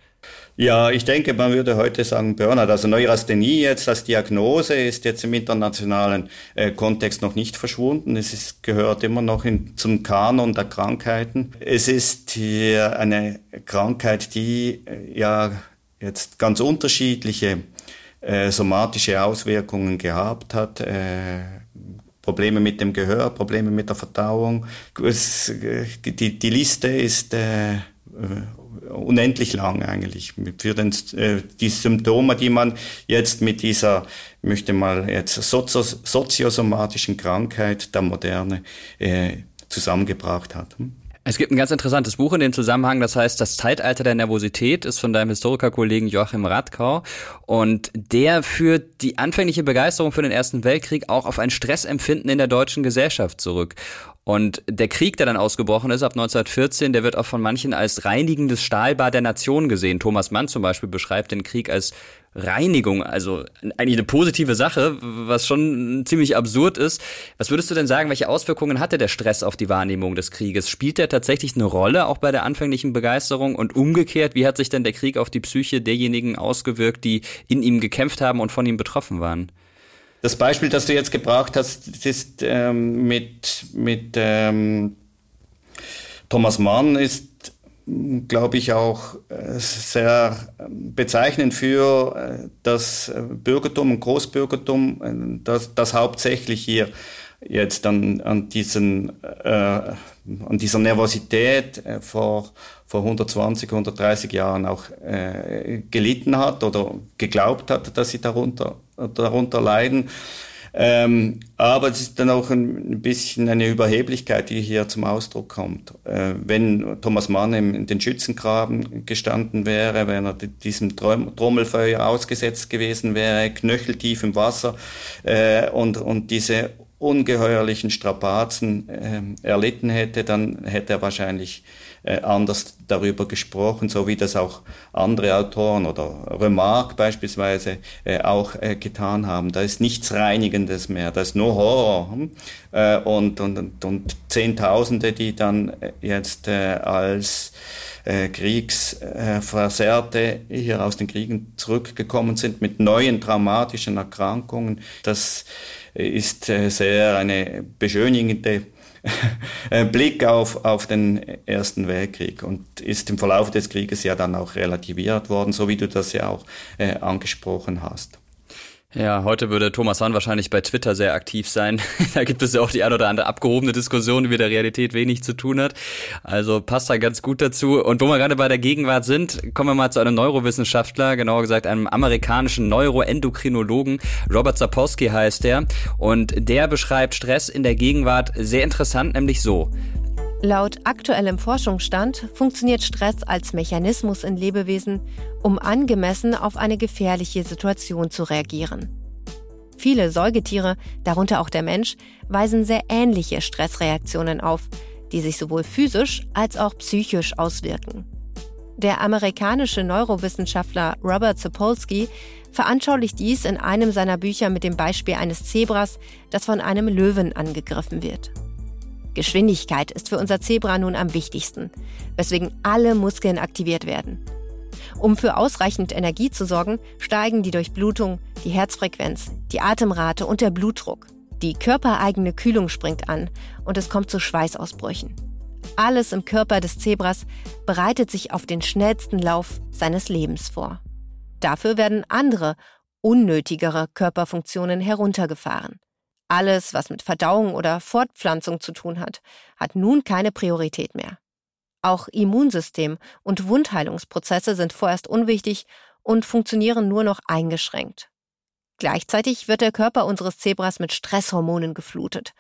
Ja, ich denke, man würde heute sagen Burnout. Also Neurasthenie jetzt als Diagnose ist jetzt im internationalen äh, Kontext noch nicht verschwunden. Es ist, gehört immer noch in, zum Kanon der Krankheiten. Es ist hier eine Krankheit, die äh, ja jetzt ganz unterschiedliche äh, somatische Auswirkungen gehabt hat. Äh, Probleme mit dem Gehör, Probleme mit der Verdauung. Es, äh, die, die Liste ist äh, unendlich lang eigentlich für den, äh, die Symptome, die man jetzt mit dieser, möchte mal jetzt sozio soziosomatischen Krankheit der Moderne äh, zusammengebracht hat. Hm? Es gibt ein ganz interessantes Buch in dem Zusammenhang, das heißt Das Zeitalter der Nervosität, ist von deinem Historikerkollegen Joachim Radkau. Und der führt die anfängliche Begeisterung für den Ersten Weltkrieg auch auf ein Stressempfinden in der deutschen Gesellschaft zurück. Und der Krieg, der dann ausgebrochen ist ab 1914, der wird auch von manchen als reinigendes Stahlbad der Nation gesehen. Thomas Mann zum Beispiel beschreibt den Krieg als Reinigung, also eigentlich eine positive Sache, was schon ziemlich absurd ist. Was würdest du denn sagen, welche Auswirkungen hatte der Stress auf die Wahrnehmung des Krieges? Spielt der tatsächlich eine Rolle, auch bei der anfänglichen Begeisterung? Und umgekehrt, wie hat sich denn der Krieg auf die Psyche derjenigen ausgewirkt, die in ihm gekämpft haben und von ihm betroffen waren? Das Beispiel, das du jetzt gebracht hast, das ist ähm, mit, mit ähm, Thomas Mann, ist, glaube ich, auch äh, sehr bezeichnend für äh, das Bürgertum und Großbürgertum, äh, das, das hauptsächlich hier jetzt an, an, diesen, äh, an dieser Nervosität äh, vor, vor 120, 130 Jahren auch äh, gelitten hat oder geglaubt hat, dass sie darunter, darunter leiden. Ähm, aber es ist dann auch ein bisschen eine Überheblichkeit, die hier zum Ausdruck kommt. Äh, wenn Thomas Mann in den Schützengraben gestanden wäre, wenn er diesem Trommelfeuer ausgesetzt gewesen wäre, knöcheltief im Wasser äh, und, und diese ungeheuerlichen Strapazen äh, erlitten hätte, dann hätte er wahrscheinlich äh, anders darüber gesprochen, so wie das auch andere Autoren oder Remarque beispielsweise äh, auch äh, getan haben. Da ist nichts Reinigendes mehr, da ist nur Horror. Hm? Äh, und, und, und, und Zehntausende, die dann äh, jetzt als Kriegsversehrte hier aus den Kriegen zurückgekommen sind mit neuen traumatischen Erkrankungen. Das ist äh, sehr eine beschönigende äh, Blick auf, auf den Ersten Weltkrieg und ist im Verlauf des Krieges ja dann auch relativiert worden, so wie du das ja auch äh, angesprochen hast. Ja, heute würde Thomas Hahn wahrscheinlich bei Twitter sehr aktiv sein. da gibt es ja auch die ein oder andere abgehobene Diskussion, die mit der Realität wenig zu tun hat. Also passt da ganz gut dazu. Und wo wir gerade bei der Gegenwart sind, kommen wir mal zu einem Neurowissenschaftler, genauer gesagt einem amerikanischen Neuroendokrinologen. Robert Sapolsky heißt er. Und der beschreibt Stress in der Gegenwart sehr interessant, nämlich so. Laut aktuellem Forschungsstand funktioniert Stress als Mechanismus in Lebewesen, um angemessen auf eine gefährliche Situation zu reagieren. Viele Säugetiere, darunter auch der Mensch, weisen sehr ähnliche Stressreaktionen auf, die sich sowohl physisch als auch psychisch auswirken. Der amerikanische Neurowissenschaftler Robert Sapolsky veranschaulicht dies in einem seiner Bücher mit dem Beispiel eines Zebras, das von einem Löwen angegriffen wird. Geschwindigkeit ist für unser Zebra nun am wichtigsten, weswegen alle Muskeln aktiviert werden. Um für ausreichend Energie zu sorgen, steigen die Durchblutung, die Herzfrequenz, die Atemrate und der Blutdruck. Die körpereigene Kühlung springt an und es kommt zu Schweißausbrüchen. Alles im Körper des Zebras bereitet sich auf den schnellsten Lauf seines Lebens vor. Dafür werden andere, unnötigere Körperfunktionen heruntergefahren. Alles, was mit Verdauung oder Fortpflanzung zu tun hat, hat nun keine Priorität mehr. Auch Immunsystem und Wundheilungsprozesse sind vorerst unwichtig und funktionieren nur noch eingeschränkt. Gleichzeitig wird der Körper unseres Zebras mit Stresshormonen geflutet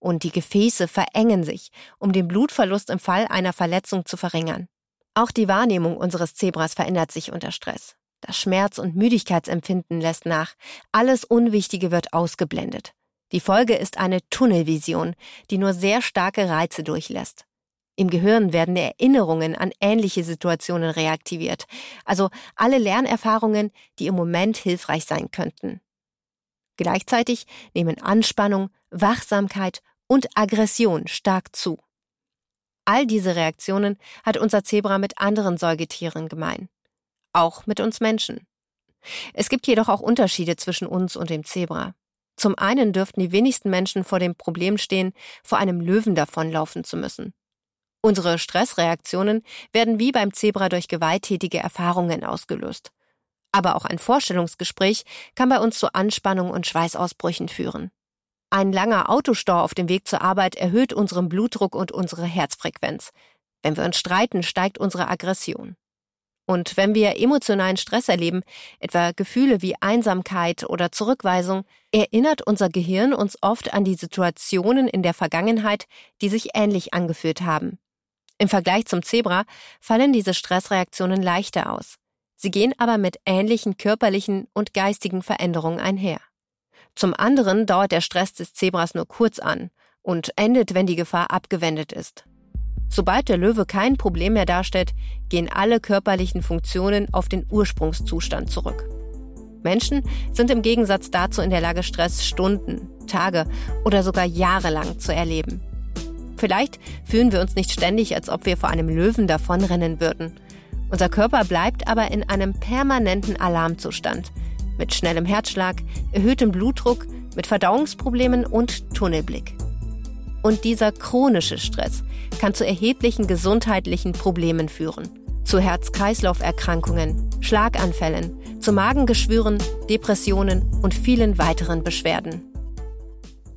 und die Gefäße verengen sich, um den Blutverlust im Fall einer Verletzung zu verringern. Auch die Wahrnehmung unseres Zebras verändert sich unter Stress. Das Schmerz- und Müdigkeitsempfinden lässt nach, alles Unwichtige wird ausgeblendet. Die Folge ist eine Tunnelvision, die nur sehr starke Reize durchlässt. Im Gehirn werden Erinnerungen an ähnliche Situationen reaktiviert, also alle Lernerfahrungen, die im Moment hilfreich sein könnten. Gleichzeitig nehmen Anspannung, Wachsamkeit und Aggression stark zu. All diese Reaktionen hat unser Zebra mit anderen Säugetieren gemein. Auch mit uns Menschen. Es gibt jedoch auch Unterschiede zwischen uns und dem Zebra. Zum einen dürften die wenigsten Menschen vor dem Problem stehen, vor einem Löwen davonlaufen zu müssen. Unsere Stressreaktionen werden wie beim Zebra durch gewalttätige Erfahrungen ausgelöst. Aber auch ein Vorstellungsgespräch kann bei uns zu Anspannung und Schweißausbrüchen führen. Ein langer Autostau auf dem Weg zur Arbeit erhöht unseren Blutdruck und unsere Herzfrequenz. Wenn wir uns streiten, steigt unsere Aggression. Und wenn wir emotionalen Stress erleben, etwa Gefühle wie Einsamkeit oder Zurückweisung, erinnert unser Gehirn uns oft an die Situationen in der Vergangenheit, die sich ähnlich angefühlt haben. Im Vergleich zum Zebra fallen diese Stressreaktionen leichter aus. Sie gehen aber mit ähnlichen körperlichen und geistigen Veränderungen einher. Zum anderen dauert der Stress des Zebras nur kurz an und endet, wenn die Gefahr abgewendet ist. Sobald der Löwe kein Problem mehr darstellt, gehen alle körperlichen Funktionen auf den Ursprungszustand zurück. Menschen sind im Gegensatz dazu in der Lage, Stress Stunden, Tage oder sogar Jahre lang zu erleben. Vielleicht fühlen wir uns nicht ständig, als ob wir vor einem Löwen davonrennen würden. Unser Körper bleibt aber in einem permanenten Alarmzustand. Mit schnellem Herzschlag, erhöhtem Blutdruck, mit Verdauungsproblemen und Tunnelblick. Und dieser chronische Stress kann zu erheblichen gesundheitlichen Problemen führen. Zu Herz-Kreislauf-Erkrankungen, Schlaganfällen, zu Magengeschwüren, Depressionen und vielen weiteren Beschwerden.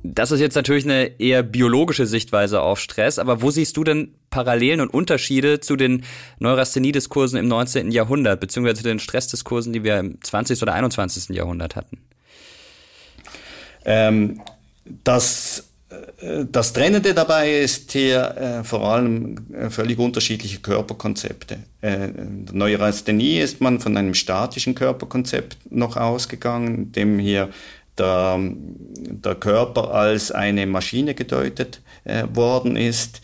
Das ist jetzt natürlich eine eher biologische Sichtweise auf Stress, aber wo siehst du denn Parallelen und Unterschiede zu den Neurasthenie-Diskursen im 19. Jahrhundert, beziehungsweise zu den Stressdiskursen, die wir im 20. oder 21. Jahrhundert hatten? Ähm, das das Trennende dabei ist hier äh, vor allem äh, völlig unterschiedliche Körperkonzepte. Äh, in der Neurasthenie ist man von einem statischen Körperkonzept noch ausgegangen, dem hier der, der Körper als eine Maschine gedeutet äh, worden ist,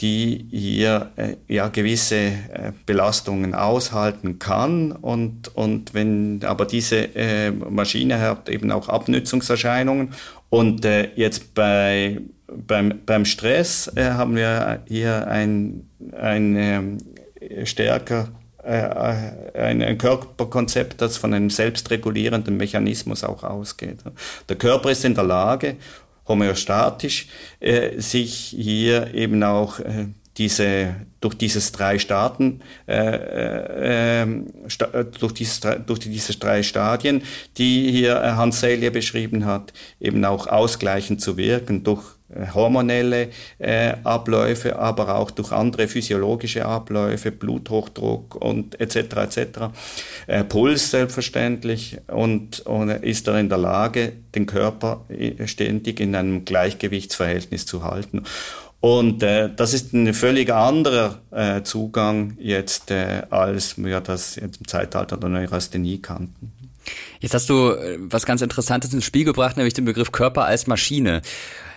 die hier äh, ja gewisse äh, Belastungen aushalten kann und und wenn aber diese äh, Maschine hat eben auch Abnützungserscheinungen und äh, jetzt bei beim, beim Stress äh, haben wir hier ein, ein äh, stärker ein Körperkonzept, das von einem selbstregulierenden Mechanismus auch ausgeht. Der Körper ist in der Lage, homöostatisch, äh, sich hier eben auch äh, diese durch dieses drei Staaten äh, äh, ähm, sta durch, dieses, durch diese drei Stadien, die hier Hans Selye beschrieben hat, eben auch ausgleichend zu wirken durch äh, hormonelle äh, Abläufe, aber auch durch andere physiologische Abläufe, Bluthochdruck und etc. etc. Äh, Puls selbstverständlich und, und ist er in der Lage, den Körper äh, ständig in einem Gleichgewichtsverhältnis zu halten. Und äh, das ist ein völlig anderer äh, Zugang jetzt, äh, als wir das jetzt im Zeitalter der Neurasthenie kannten. Jetzt hast du äh, was ganz Interessantes ins Spiel gebracht, nämlich den Begriff Körper als Maschine.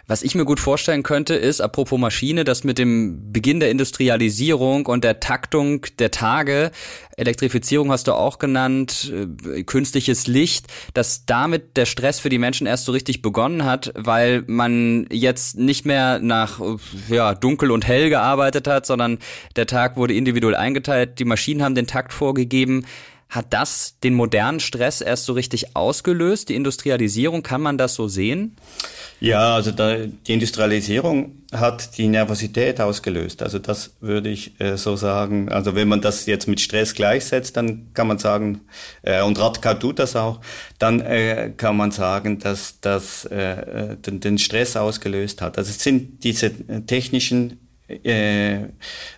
Was ich mir gut vorstellen könnte, ist, apropos Maschine, dass mit dem Beginn der Industrialisierung und der Taktung der Tage, Elektrifizierung hast du auch genannt, äh, künstliches Licht, dass damit der Stress für die Menschen erst so richtig begonnen hat, weil man jetzt nicht mehr nach ja, dunkel und hell gearbeitet hat, sondern der Tag wurde individuell eingeteilt, die Maschinen haben den Takt vorgegeben. Hat das den modernen Stress erst so richtig ausgelöst, die Industrialisierung? Kann man das so sehen? Ja, also da, die Industrialisierung hat die Nervosität ausgelöst. Also das würde ich äh, so sagen. Also wenn man das jetzt mit Stress gleichsetzt, dann kann man sagen, äh, und Radka tut das auch, dann äh, kann man sagen, dass das äh, den, den Stress ausgelöst hat. Also es sind diese technischen äh,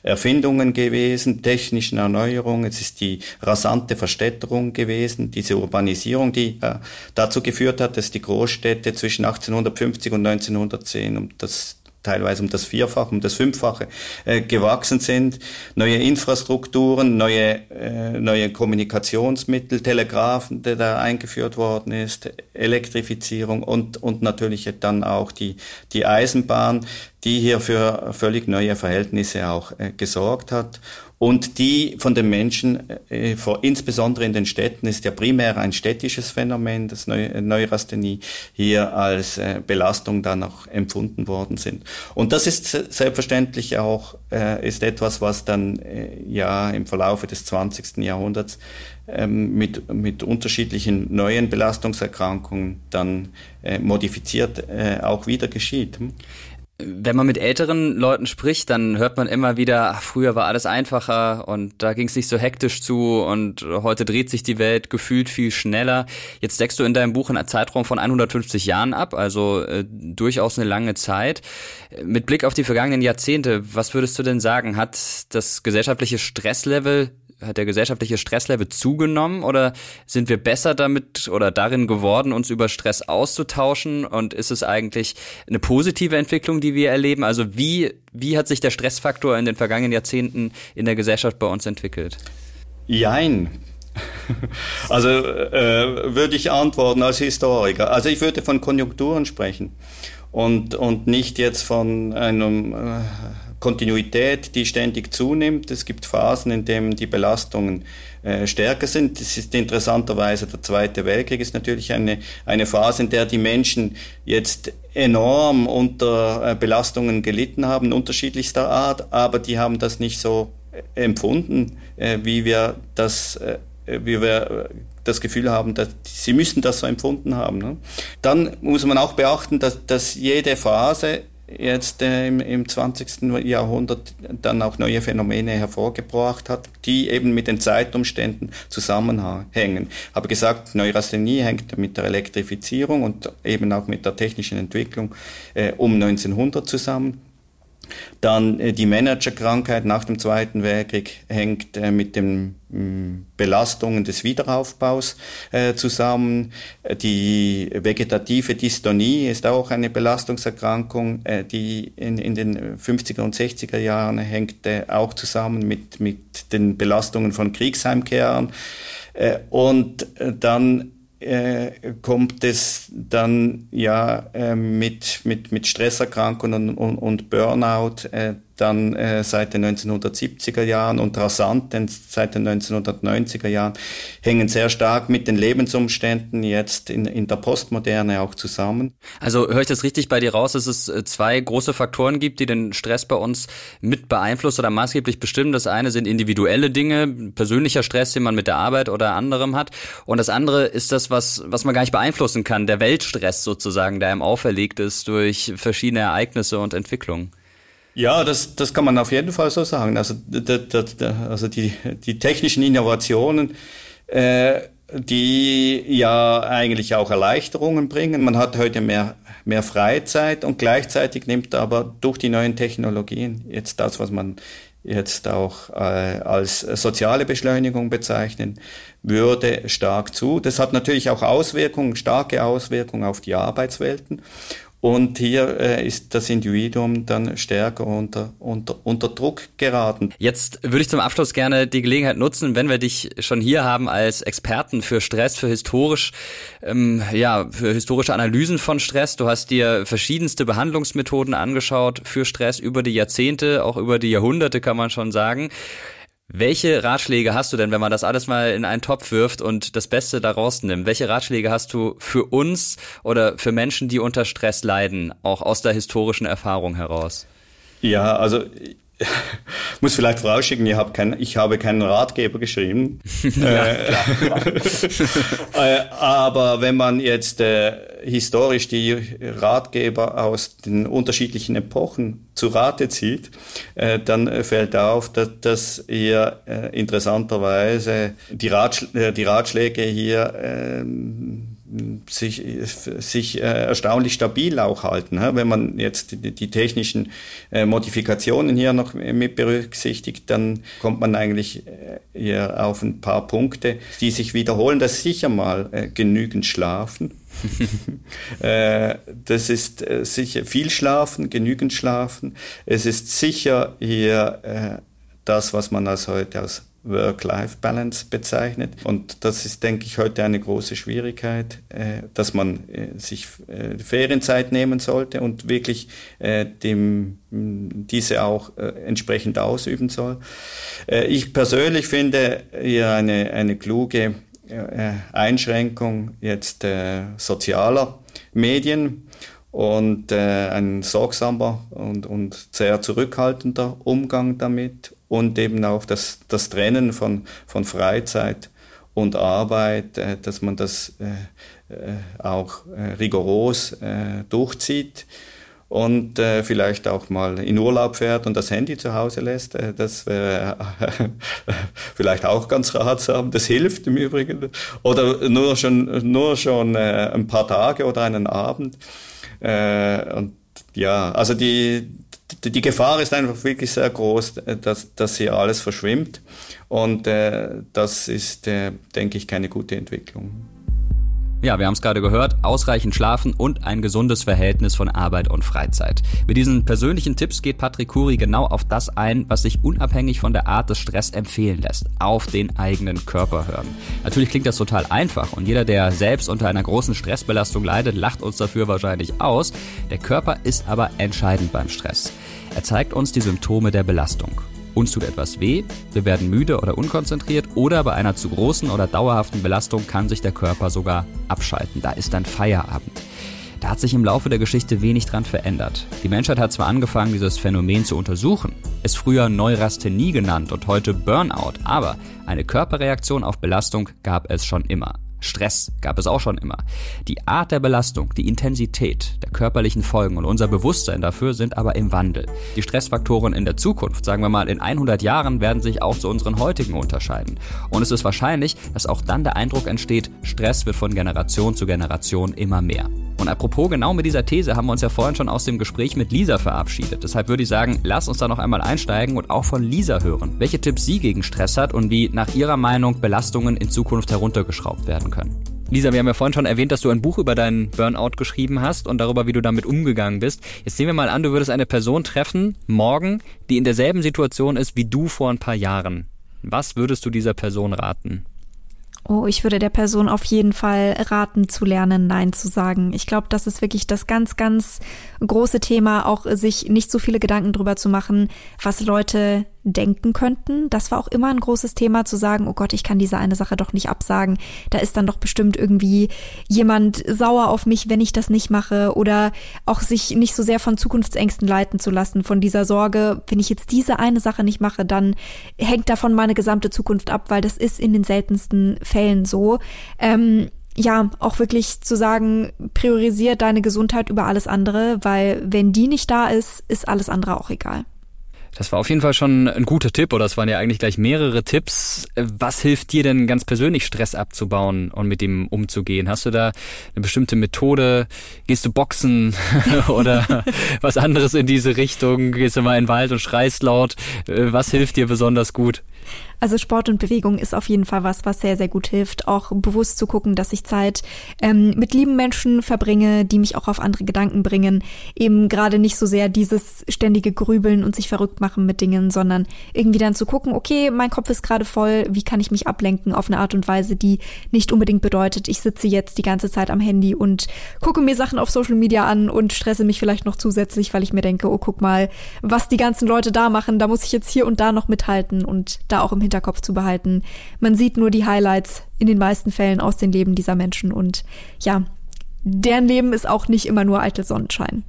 Erfindungen gewesen, technischen Erneuerungen, es ist die rasante Verstädterung gewesen, diese Urbanisierung, die äh, dazu geführt hat, dass die Großstädte zwischen 1850 und 1910 um das teilweise um das Vierfache, um das Fünffache äh, gewachsen sind. Neue Infrastrukturen, neue, äh, neue Kommunikationsmittel, Telegrafen, der da eingeführt worden ist, Elektrifizierung und, und natürlich dann auch die, die Eisenbahn, die hier für völlig neue Verhältnisse auch äh, gesorgt hat und die von den Menschen, äh, vor, insbesondere in den Städten, ist ja primär ein städtisches Phänomen, das Neu Neurasthenie, hier als äh, Belastung dann auch empfunden worden sind. Und das ist selbstverständlich auch äh, ist etwas, was dann äh, ja im Verlaufe des 20. Jahrhunderts ähm, mit, mit unterschiedlichen neuen Belastungserkrankungen dann äh, modifiziert äh, auch wieder geschieht. Wenn man mit älteren Leuten spricht, dann hört man immer wieder, ach, früher war alles einfacher und da ging es nicht so hektisch zu und heute dreht sich die Welt gefühlt viel schneller. Jetzt deckst du in deinem Buch einen Zeitraum von 150 Jahren ab, also äh, durchaus eine lange Zeit. Mit Blick auf die vergangenen Jahrzehnte, was würdest du denn sagen? Hat das gesellschaftliche Stresslevel hat der gesellschaftliche Stresslevel zugenommen oder sind wir besser damit oder darin geworden, uns über Stress auszutauschen? Und ist es eigentlich eine positive Entwicklung, die wir erleben? Also wie, wie hat sich der Stressfaktor in den vergangenen Jahrzehnten in der Gesellschaft bei uns entwickelt? Jein. Also äh, würde ich antworten als Historiker. Also ich würde von Konjunkturen sprechen und, und nicht jetzt von einem äh, Kontinuität, die ständig zunimmt. Es gibt Phasen, in denen die Belastungen äh, stärker sind. Das ist interessanterweise der Zweite Weltkrieg ist natürlich eine, eine Phase, in der die Menschen jetzt enorm unter äh, Belastungen gelitten haben, unterschiedlichster Art, aber die haben das nicht so äh, empfunden, wie wir das wie wir das Gefühl haben, dass sie müssten das so empfunden haben. Ne? Dann muss man auch beachten, dass, dass jede Phase jetzt äh, im, im 20. Jahrhundert dann auch neue Phänomene hervorgebracht hat, die eben mit den Zeitumständen zusammenhängen. Habe gesagt, Neurasthenie hängt mit der Elektrifizierung und eben auch mit der technischen Entwicklung äh, um 1900 zusammen. Dann äh, die Managerkrankheit nach dem Zweiten Weltkrieg hängt äh, mit den mm, Belastungen des Wiederaufbaus äh, zusammen. Die vegetative Dystonie ist auch eine Belastungserkrankung, die in, in den 50er und 60er Jahren hängt auch zusammen mit, mit den Belastungen von Kriegsheimkehrern. Und dann äh, kommt es dann ja äh, mit, mit, mit Stresserkrankungen und, und Burnout äh, dann äh, seit den 1970er Jahren und rasant denn seit den 1990er Jahren hängen sehr stark mit den Lebensumständen jetzt in, in der Postmoderne auch zusammen. Also höre ich das richtig bei dir raus, dass es äh, zwei große Faktoren gibt, die den Stress bei uns mit beeinflussen oder maßgeblich bestimmen. Das eine sind individuelle Dinge, persönlicher Stress, den man mit der Arbeit oder anderem hat. Und das andere ist das, was, was man gar nicht beeinflussen kann, der Weltstress sozusagen, der einem auferlegt ist durch verschiedene Ereignisse und Entwicklungen. Ja, das, das kann man auf jeden Fall so sagen. Also, also die, die technischen Innovationen, äh, die ja eigentlich auch Erleichterungen bringen. Man hat heute mehr, mehr Freizeit und gleichzeitig nimmt aber durch die neuen Technologien jetzt das, was man jetzt auch äh, als soziale Beschleunigung bezeichnen würde, stark zu. Das hat natürlich auch Auswirkungen, starke Auswirkungen auf die Arbeitswelten. Und hier äh, ist das Individuum dann stärker unter, unter, unter Druck geraten. Jetzt würde ich zum Abschluss gerne die Gelegenheit nutzen, wenn wir dich schon hier haben als Experten für Stress, für historisch, ähm, ja, für historische Analysen von Stress. Du hast dir verschiedenste Behandlungsmethoden angeschaut für Stress über die Jahrzehnte, auch über die Jahrhunderte kann man schon sagen. Welche Ratschläge hast du denn, wenn man das alles mal in einen Topf wirft und das Beste daraus nimmt? Welche Ratschläge hast du für uns oder für Menschen, die unter Stress leiden, auch aus der historischen Erfahrung heraus? Ja, also muss vielleicht vorausschicken, ich habe, kein, ich habe keinen Ratgeber geschrieben. ja, äh, äh, aber wenn man jetzt äh, historisch die Ratgeber aus den unterschiedlichen Epochen zu Rate zieht, äh, dann fällt auf, dass, dass hier äh, interessanterweise die, Ratsch äh, die Ratschläge hier ähm, sich, sich äh, erstaunlich stabil auch halten. Wenn man jetzt die, technischen äh, Modifikationen hier noch mit berücksichtigt, dann kommt man eigentlich äh, hier auf ein paar Punkte, die sich wiederholen. Das ist sicher mal genügend schlafen. Das ist sicher viel schlafen, genügend schlafen. Es ist sicher hier das, was man als heute als Work-Life-Balance bezeichnet. Und das ist, denke ich, heute eine große Schwierigkeit, äh, dass man äh, sich äh, Ferienzeit nehmen sollte und wirklich dem, diese auch entsprechend ausüben soll. Ich persönlich finde hier eine, eine kluge Einschränkung jetzt sozialer Medien und äh, ein sorgsamer und, und sehr zurückhaltender Umgang damit und eben auch das, das Trennen von, von Freizeit und Arbeit, äh, dass man das äh, äh auch äh, rigoros äh, durchzieht und äh, vielleicht auch mal in Urlaub fährt und das Handy zu Hause lässt. Äh, das wäre äh, vielleicht auch ganz ratsam. Das hilft im Übrigen. Oder nur schon, nur schon äh, ein paar Tage oder einen Abend. Äh, und ja, also die, die, Gefahr ist einfach wirklich sehr groß, äh, dass, dass hier alles verschwimmt. Und äh, das ist, äh, denke ich, keine gute Entwicklung. Ja, wir haben es gerade gehört, ausreichend schlafen und ein gesundes Verhältnis von Arbeit und Freizeit. Mit diesen persönlichen Tipps geht Patrick Kuri genau auf das ein, was sich unabhängig von der Art des Stress empfehlen lässt. Auf den eigenen Körper hören. Natürlich klingt das total einfach und jeder, der selbst unter einer großen Stressbelastung leidet, lacht uns dafür wahrscheinlich aus. Der Körper ist aber entscheidend beim Stress. Er zeigt uns die Symptome der Belastung. Uns tut etwas weh, wir werden müde oder unkonzentriert oder bei einer zu großen oder dauerhaften Belastung kann sich der Körper sogar abschalten. Da ist dann Feierabend. Da hat sich im Laufe der Geschichte wenig dran verändert. Die Menschheit hat zwar angefangen, dieses Phänomen zu untersuchen, es früher Neurasthenie genannt und heute Burnout, aber eine Körperreaktion auf Belastung gab es schon immer. Stress gab es auch schon immer. Die Art der Belastung, die Intensität der körperlichen Folgen und unser Bewusstsein dafür sind aber im Wandel. Die Stressfaktoren in der Zukunft, sagen wir mal in 100 Jahren, werden sich auch zu unseren heutigen unterscheiden. Und es ist wahrscheinlich, dass auch dann der Eindruck entsteht, Stress wird von Generation zu Generation immer mehr. Und apropos, genau mit dieser These haben wir uns ja vorhin schon aus dem Gespräch mit Lisa verabschiedet. Deshalb würde ich sagen, lass uns da noch einmal einsteigen und auch von Lisa hören, welche Tipps sie gegen Stress hat und wie nach ihrer Meinung Belastungen in Zukunft heruntergeschraubt werden können. Lisa, wir haben ja vorhin schon erwähnt, dass du ein Buch über deinen Burnout geschrieben hast und darüber, wie du damit umgegangen bist. Jetzt nehmen wir mal an, du würdest eine Person treffen, morgen, die in derselben Situation ist wie du vor ein paar Jahren. Was würdest du dieser Person raten? Oh, ich würde der Person auf jeden Fall raten zu lernen, Nein zu sagen. Ich glaube, das ist wirklich das ganz, ganz große Thema, auch sich nicht so viele Gedanken drüber zu machen, was Leute denken könnten. Das war auch immer ein großes Thema zu sagen, oh Gott, ich kann diese eine Sache doch nicht absagen. Da ist dann doch bestimmt irgendwie jemand sauer auf mich, wenn ich das nicht mache oder auch sich nicht so sehr von Zukunftsängsten leiten zu lassen, von dieser Sorge, wenn ich jetzt diese eine Sache nicht mache, dann hängt davon meine gesamte Zukunft ab, weil das ist in den seltensten Fällen so. Ähm, ja, auch wirklich zu sagen, priorisier deine Gesundheit über alles andere, weil wenn die nicht da ist, ist alles andere auch egal. Das war auf jeden Fall schon ein guter Tipp, oder es waren ja eigentlich gleich mehrere Tipps. Was hilft dir denn ganz persönlich, Stress abzubauen und mit dem umzugehen? Hast du da eine bestimmte Methode? Gehst du boxen oder was anderes in diese Richtung? Gehst du mal in den Wald und schreist laut? Äh, was hilft dir besonders gut? Also Sport und Bewegung ist auf jeden Fall was, was sehr, sehr gut hilft. Auch bewusst zu gucken, dass ich Zeit ähm, mit lieben Menschen verbringe, die mich auch auf andere Gedanken bringen. Eben gerade nicht so sehr dieses ständige Grübeln und sich verrückt machen mit Dingen, sondern irgendwie dann zu gucken, okay, mein Kopf ist gerade voll, wie kann ich mich ablenken auf eine Art und Weise, die nicht unbedingt bedeutet, ich sitze jetzt die ganze Zeit am Handy und gucke mir Sachen auf Social Media an und stresse mich vielleicht noch zusätzlich, weil ich mir denke, oh, guck mal, was die ganzen Leute da machen, da muss ich jetzt hier und da noch mithalten und da auch im Hinterkopf zu behalten. Man sieht nur die Highlights in den meisten Fällen aus den Leben dieser Menschen und ja, deren Leben ist auch nicht immer nur eitel Sonnenschein.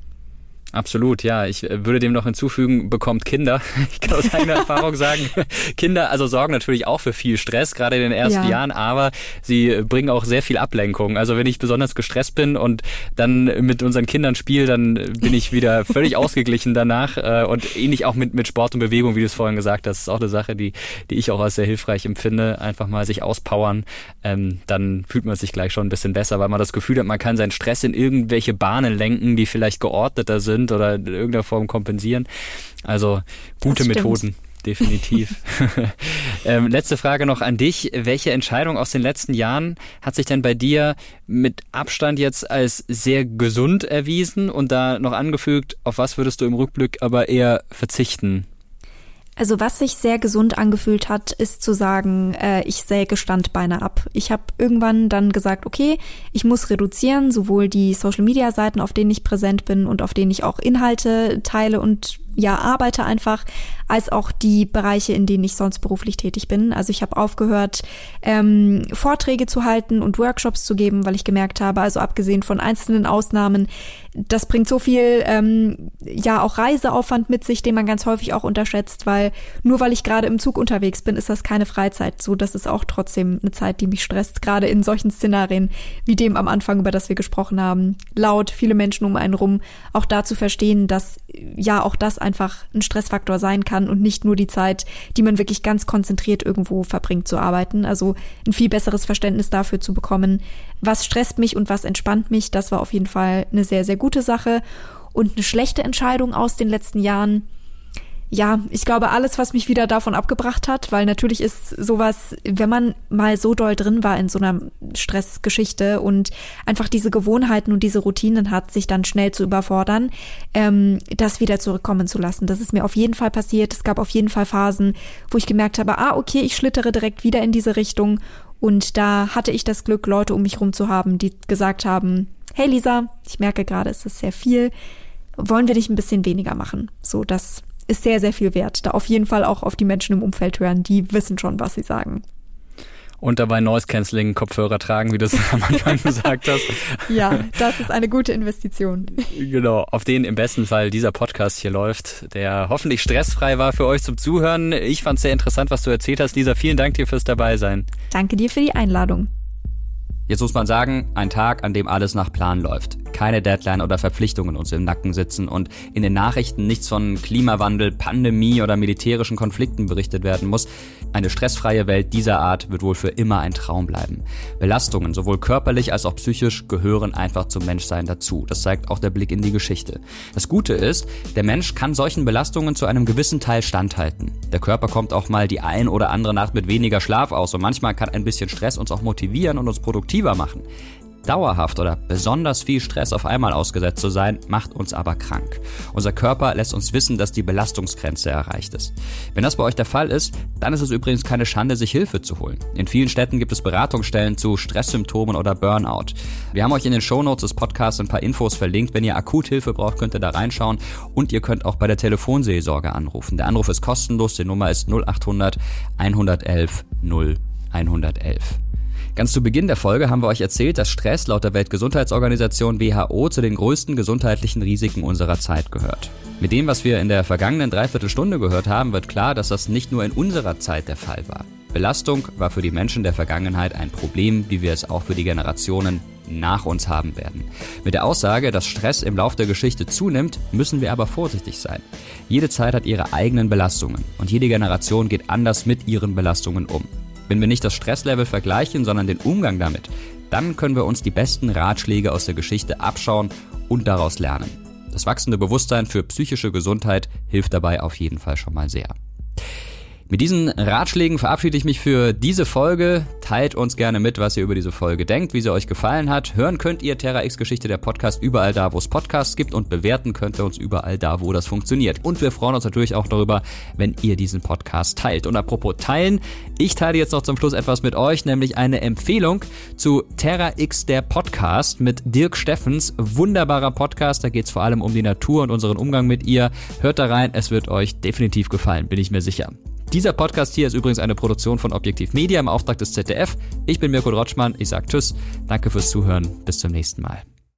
Absolut, ja. Ich äh, würde dem noch hinzufügen, bekommt Kinder. Ich kann aus eigener Erfahrung sagen, Kinder also sorgen natürlich auch für viel Stress, gerade in den ersten ja. Jahren, aber sie bringen auch sehr viel Ablenkung. Also wenn ich besonders gestresst bin und dann mit unseren Kindern spiele, dann bin ich wieder völlig ausgeglichen danach. Äh, und ähnlich auch mit, mit Sport und Bewegung, wie du es vorhin gesagt hast, ist auch eine Sache, die, die ich auch als sehr hilfreich empfinde. Einfach mal sich auspowern, ähm, dann fühlt man sich gleich schon ein bisschen besser, weil man das Gefühl hat, man kann seinen Stress in irgendwelche Bahnen lenken, die vielleicht geordneter sind sind oder in irgendeiner Form kompensieren. Also gute Methoden definitiv. ähm, letzte Frage noch an dich. Welche Entscheidung aus den letzten Jahren hat sich denn bei dir mit Abstand jetzt als sehr gesund erwiesen und da noch angefügt, auf was würdest du im Rückblick aber eher verzichten? Also was sich sehr gesund angefühlt hat, ist zu sagen, äh, ich säge Standbeine ab. Ich habe irgendwann dann gesagt, okay, ich muss reduzieren, sowohl die Social-Media-Seiten, auf denen ich präsent bin und auf denen ich auch Inhalte teile und ja arbeite einfach, als auch die Bereiche, in denen ich sonst beruflich tätig bin. Also ich habe aufgehört, ähm, Vorträge zu halten und Workshops zu geben, weil ich gemerkt habe, also abgesehen von einzelnen Ausnahmen, das bringt so viel, ähm, ja, auch Reiseaufwand mit sich, den man ganz häufig auch unterschätzt, weil nur weil ich gerade im Zug unterwegs bin, ist das keine Freizeit. So, das ist auch trotzdem eine Zeit, die mich stresst, gerade in solchen Szenarien wie dem am Anfang, über das wir gesprochen haben. Laut, viele Menschen um einen rum, auch da zu verstehen, dass ja auch das einfach ein Stressfaktor sein kann und nicht nur die Zeit, die man wirklich ganz konzentriert irgendwo verbringt zu arbeiten. Also ein viel besseres Verständnis dafür zu bekommen, was stresst mich und was entspannt mich, das war auf jeden Fall eine sehr, sehr gute Sache. Und eine schlechte Entscheidung aus den letzten Jahren, ja, ich glaube, alles, was mich wieder davon abgebracht hat, weil natürlich ist sowas, wenn man mal so doll drin war in so einer Stressgeschichte und einfach diese Gewohnheiten und diese Routinen hat, sich dann schnell zu überfordern, ähm, das wieder zurückkommen zu lassen. Das ist mir auf jeden Fall passiert. Es gab auf jeden Fall Phasen, wo ich gemerkt habe, ah, okay, ich schlittere direkt wieder in diese Richtung. Und da hatte ich das Glück, Leute um mich rum zu haben, die gesagt haben, hey Lisa, ich merke gerade, es ist sehr viel. Wollen wir dich ein bisschen weniger machen? So, das ist sehr, sehr viel wert. Da auf jeden Fall auch auf die Menschen im Umfeld hören, die wissen schon, was sie sagen. Und dabei Noise Cancelling Kopfhörer tragen, wie du es am Anfang gesagt hast. Ja, das ist eine gute Investition. Genau, auf den im besten Fall dieser Podcast hier läuft, der hoffentlich stressfrei war für euch zum Zuhören. Ich fand es sehr interessant, was du erzählt hast. Lisa, vielen Dank dir fürs Dabeisein. Danke dir für die Einladung. Jetzt muss man sagen, ein Tag, an dem alles nach Plan läuft. Keine Deadline oder Verpflichtungen uns im Nacken sitzen und in den Nachrichten nichts von Klimawandel, Pandemie oder militärischen Konflikten berichtet werden muss. Eine stressfreie Welt dieser Art wird wohl für immer ein Traum bleiben. Belastungen, sowohl körperlich als auch psychisch, gehören einfach zum Menschsein dazu. Das zeigt auch der Blick in die Geschichte. Das Gute ist, der Mensch kann solchen Belastungen zu einem gewissen Teil standhalten. Der Körper kommt auch mal die ein oder andere Nacht mit weniger Schlaf aus und manchmal kann ein bisschen Stress uns auch motivieren und uns produktiv produktiver machen. Dauerhaft oder besonders viel Stress auf einmal ausgesetzt zu sein, macht uns aber krank. Unser Körper lässt uns wissen, dass die Belastungsgrenze erreicht ist. Wenn das bei euch der Fall ist, dann ist es übrigens keine Schande, sich Hilfe zu holen. In vielen Städten gibt es Beratungsstellen zu Stresssymptomen oder Burnout. Wir haben euch in den Shownotes des Podcasts ein paar Infos verlinkt. Wenn ihr Akuthilfe braucht, könnt ihr da reinschauen und ihr könnt auch bei der Telefonseelsorge anrufen. Der Anruf ist kostenlos, die Nummer ist 0800 111 0 111. Ganz zu Beginn der Folge haben wir euch erzählt, dass Stress laut der Weltgesundheitsorganisation WHO zu den größten gesundheitlichen Risiken unserer Zeit gehört. Mit dem, was wir in der vergangenen Dreiviertelstunde gehört haben, wird klar, dass das nicht nur in unserer Zeit der Fall war. Belastung war für die Menschen der Vergangenheit ein Problem, wie wir es auch für die Generationen nach uns haben werden. Mit der Aussage, dass Stress im Lauf der Geschichte zunimmt, müssen wir aber vorsichtig sein. Jede Zeit hat ihre eigenen Belastungen und jede Generation geht anders mit ihren Belastungen um. Wenn wir nicht das Stresslevel vergleichen, sondern den Umgang damit, dann können wir uns die besten Ratschläge aus der Geschichte abschauen und daraus lernen. Das wachsende Bewusstsein für psychische Gesundheit hilft dabei auf jeden Fall schon mal sehr. Mit diesen Ratschlägen verabschiede ich mich für diese Folge. Teilt uns gerne mit, was ihr über diese Folge denkt, wie sie euch gefallen hat. Hören könnt ihr Terra X Geschichte der Podcast überall da, wo es Podcasts gibt und bewerten könnt ihr uns überall da, wo das funktioniert. Und wir freuen uns natürlich auch darüber, wenn ihr diesen Podcast teilt. Und apropos teilen, ich teile jetzt noch zum Schluss etwas mit euch, nämlich eine Empfehlung zu Terra X der Podcast mit Dirk Steffens. Wunderbarer Podcast, da geht es vor allem um die Natur und unseren Umgang mit ihr. Hört da rein, es wird euch definitiv gefallen, bin ich mir sicher. Dieser Podcast hier ist übrigens eine Produktion von Objektiv Media im Auftrag des ZDF. Ich bin Mirko Rotschmann, ich sage Tschüss, danke fürs Zuhören, bis zum nächsten Mal.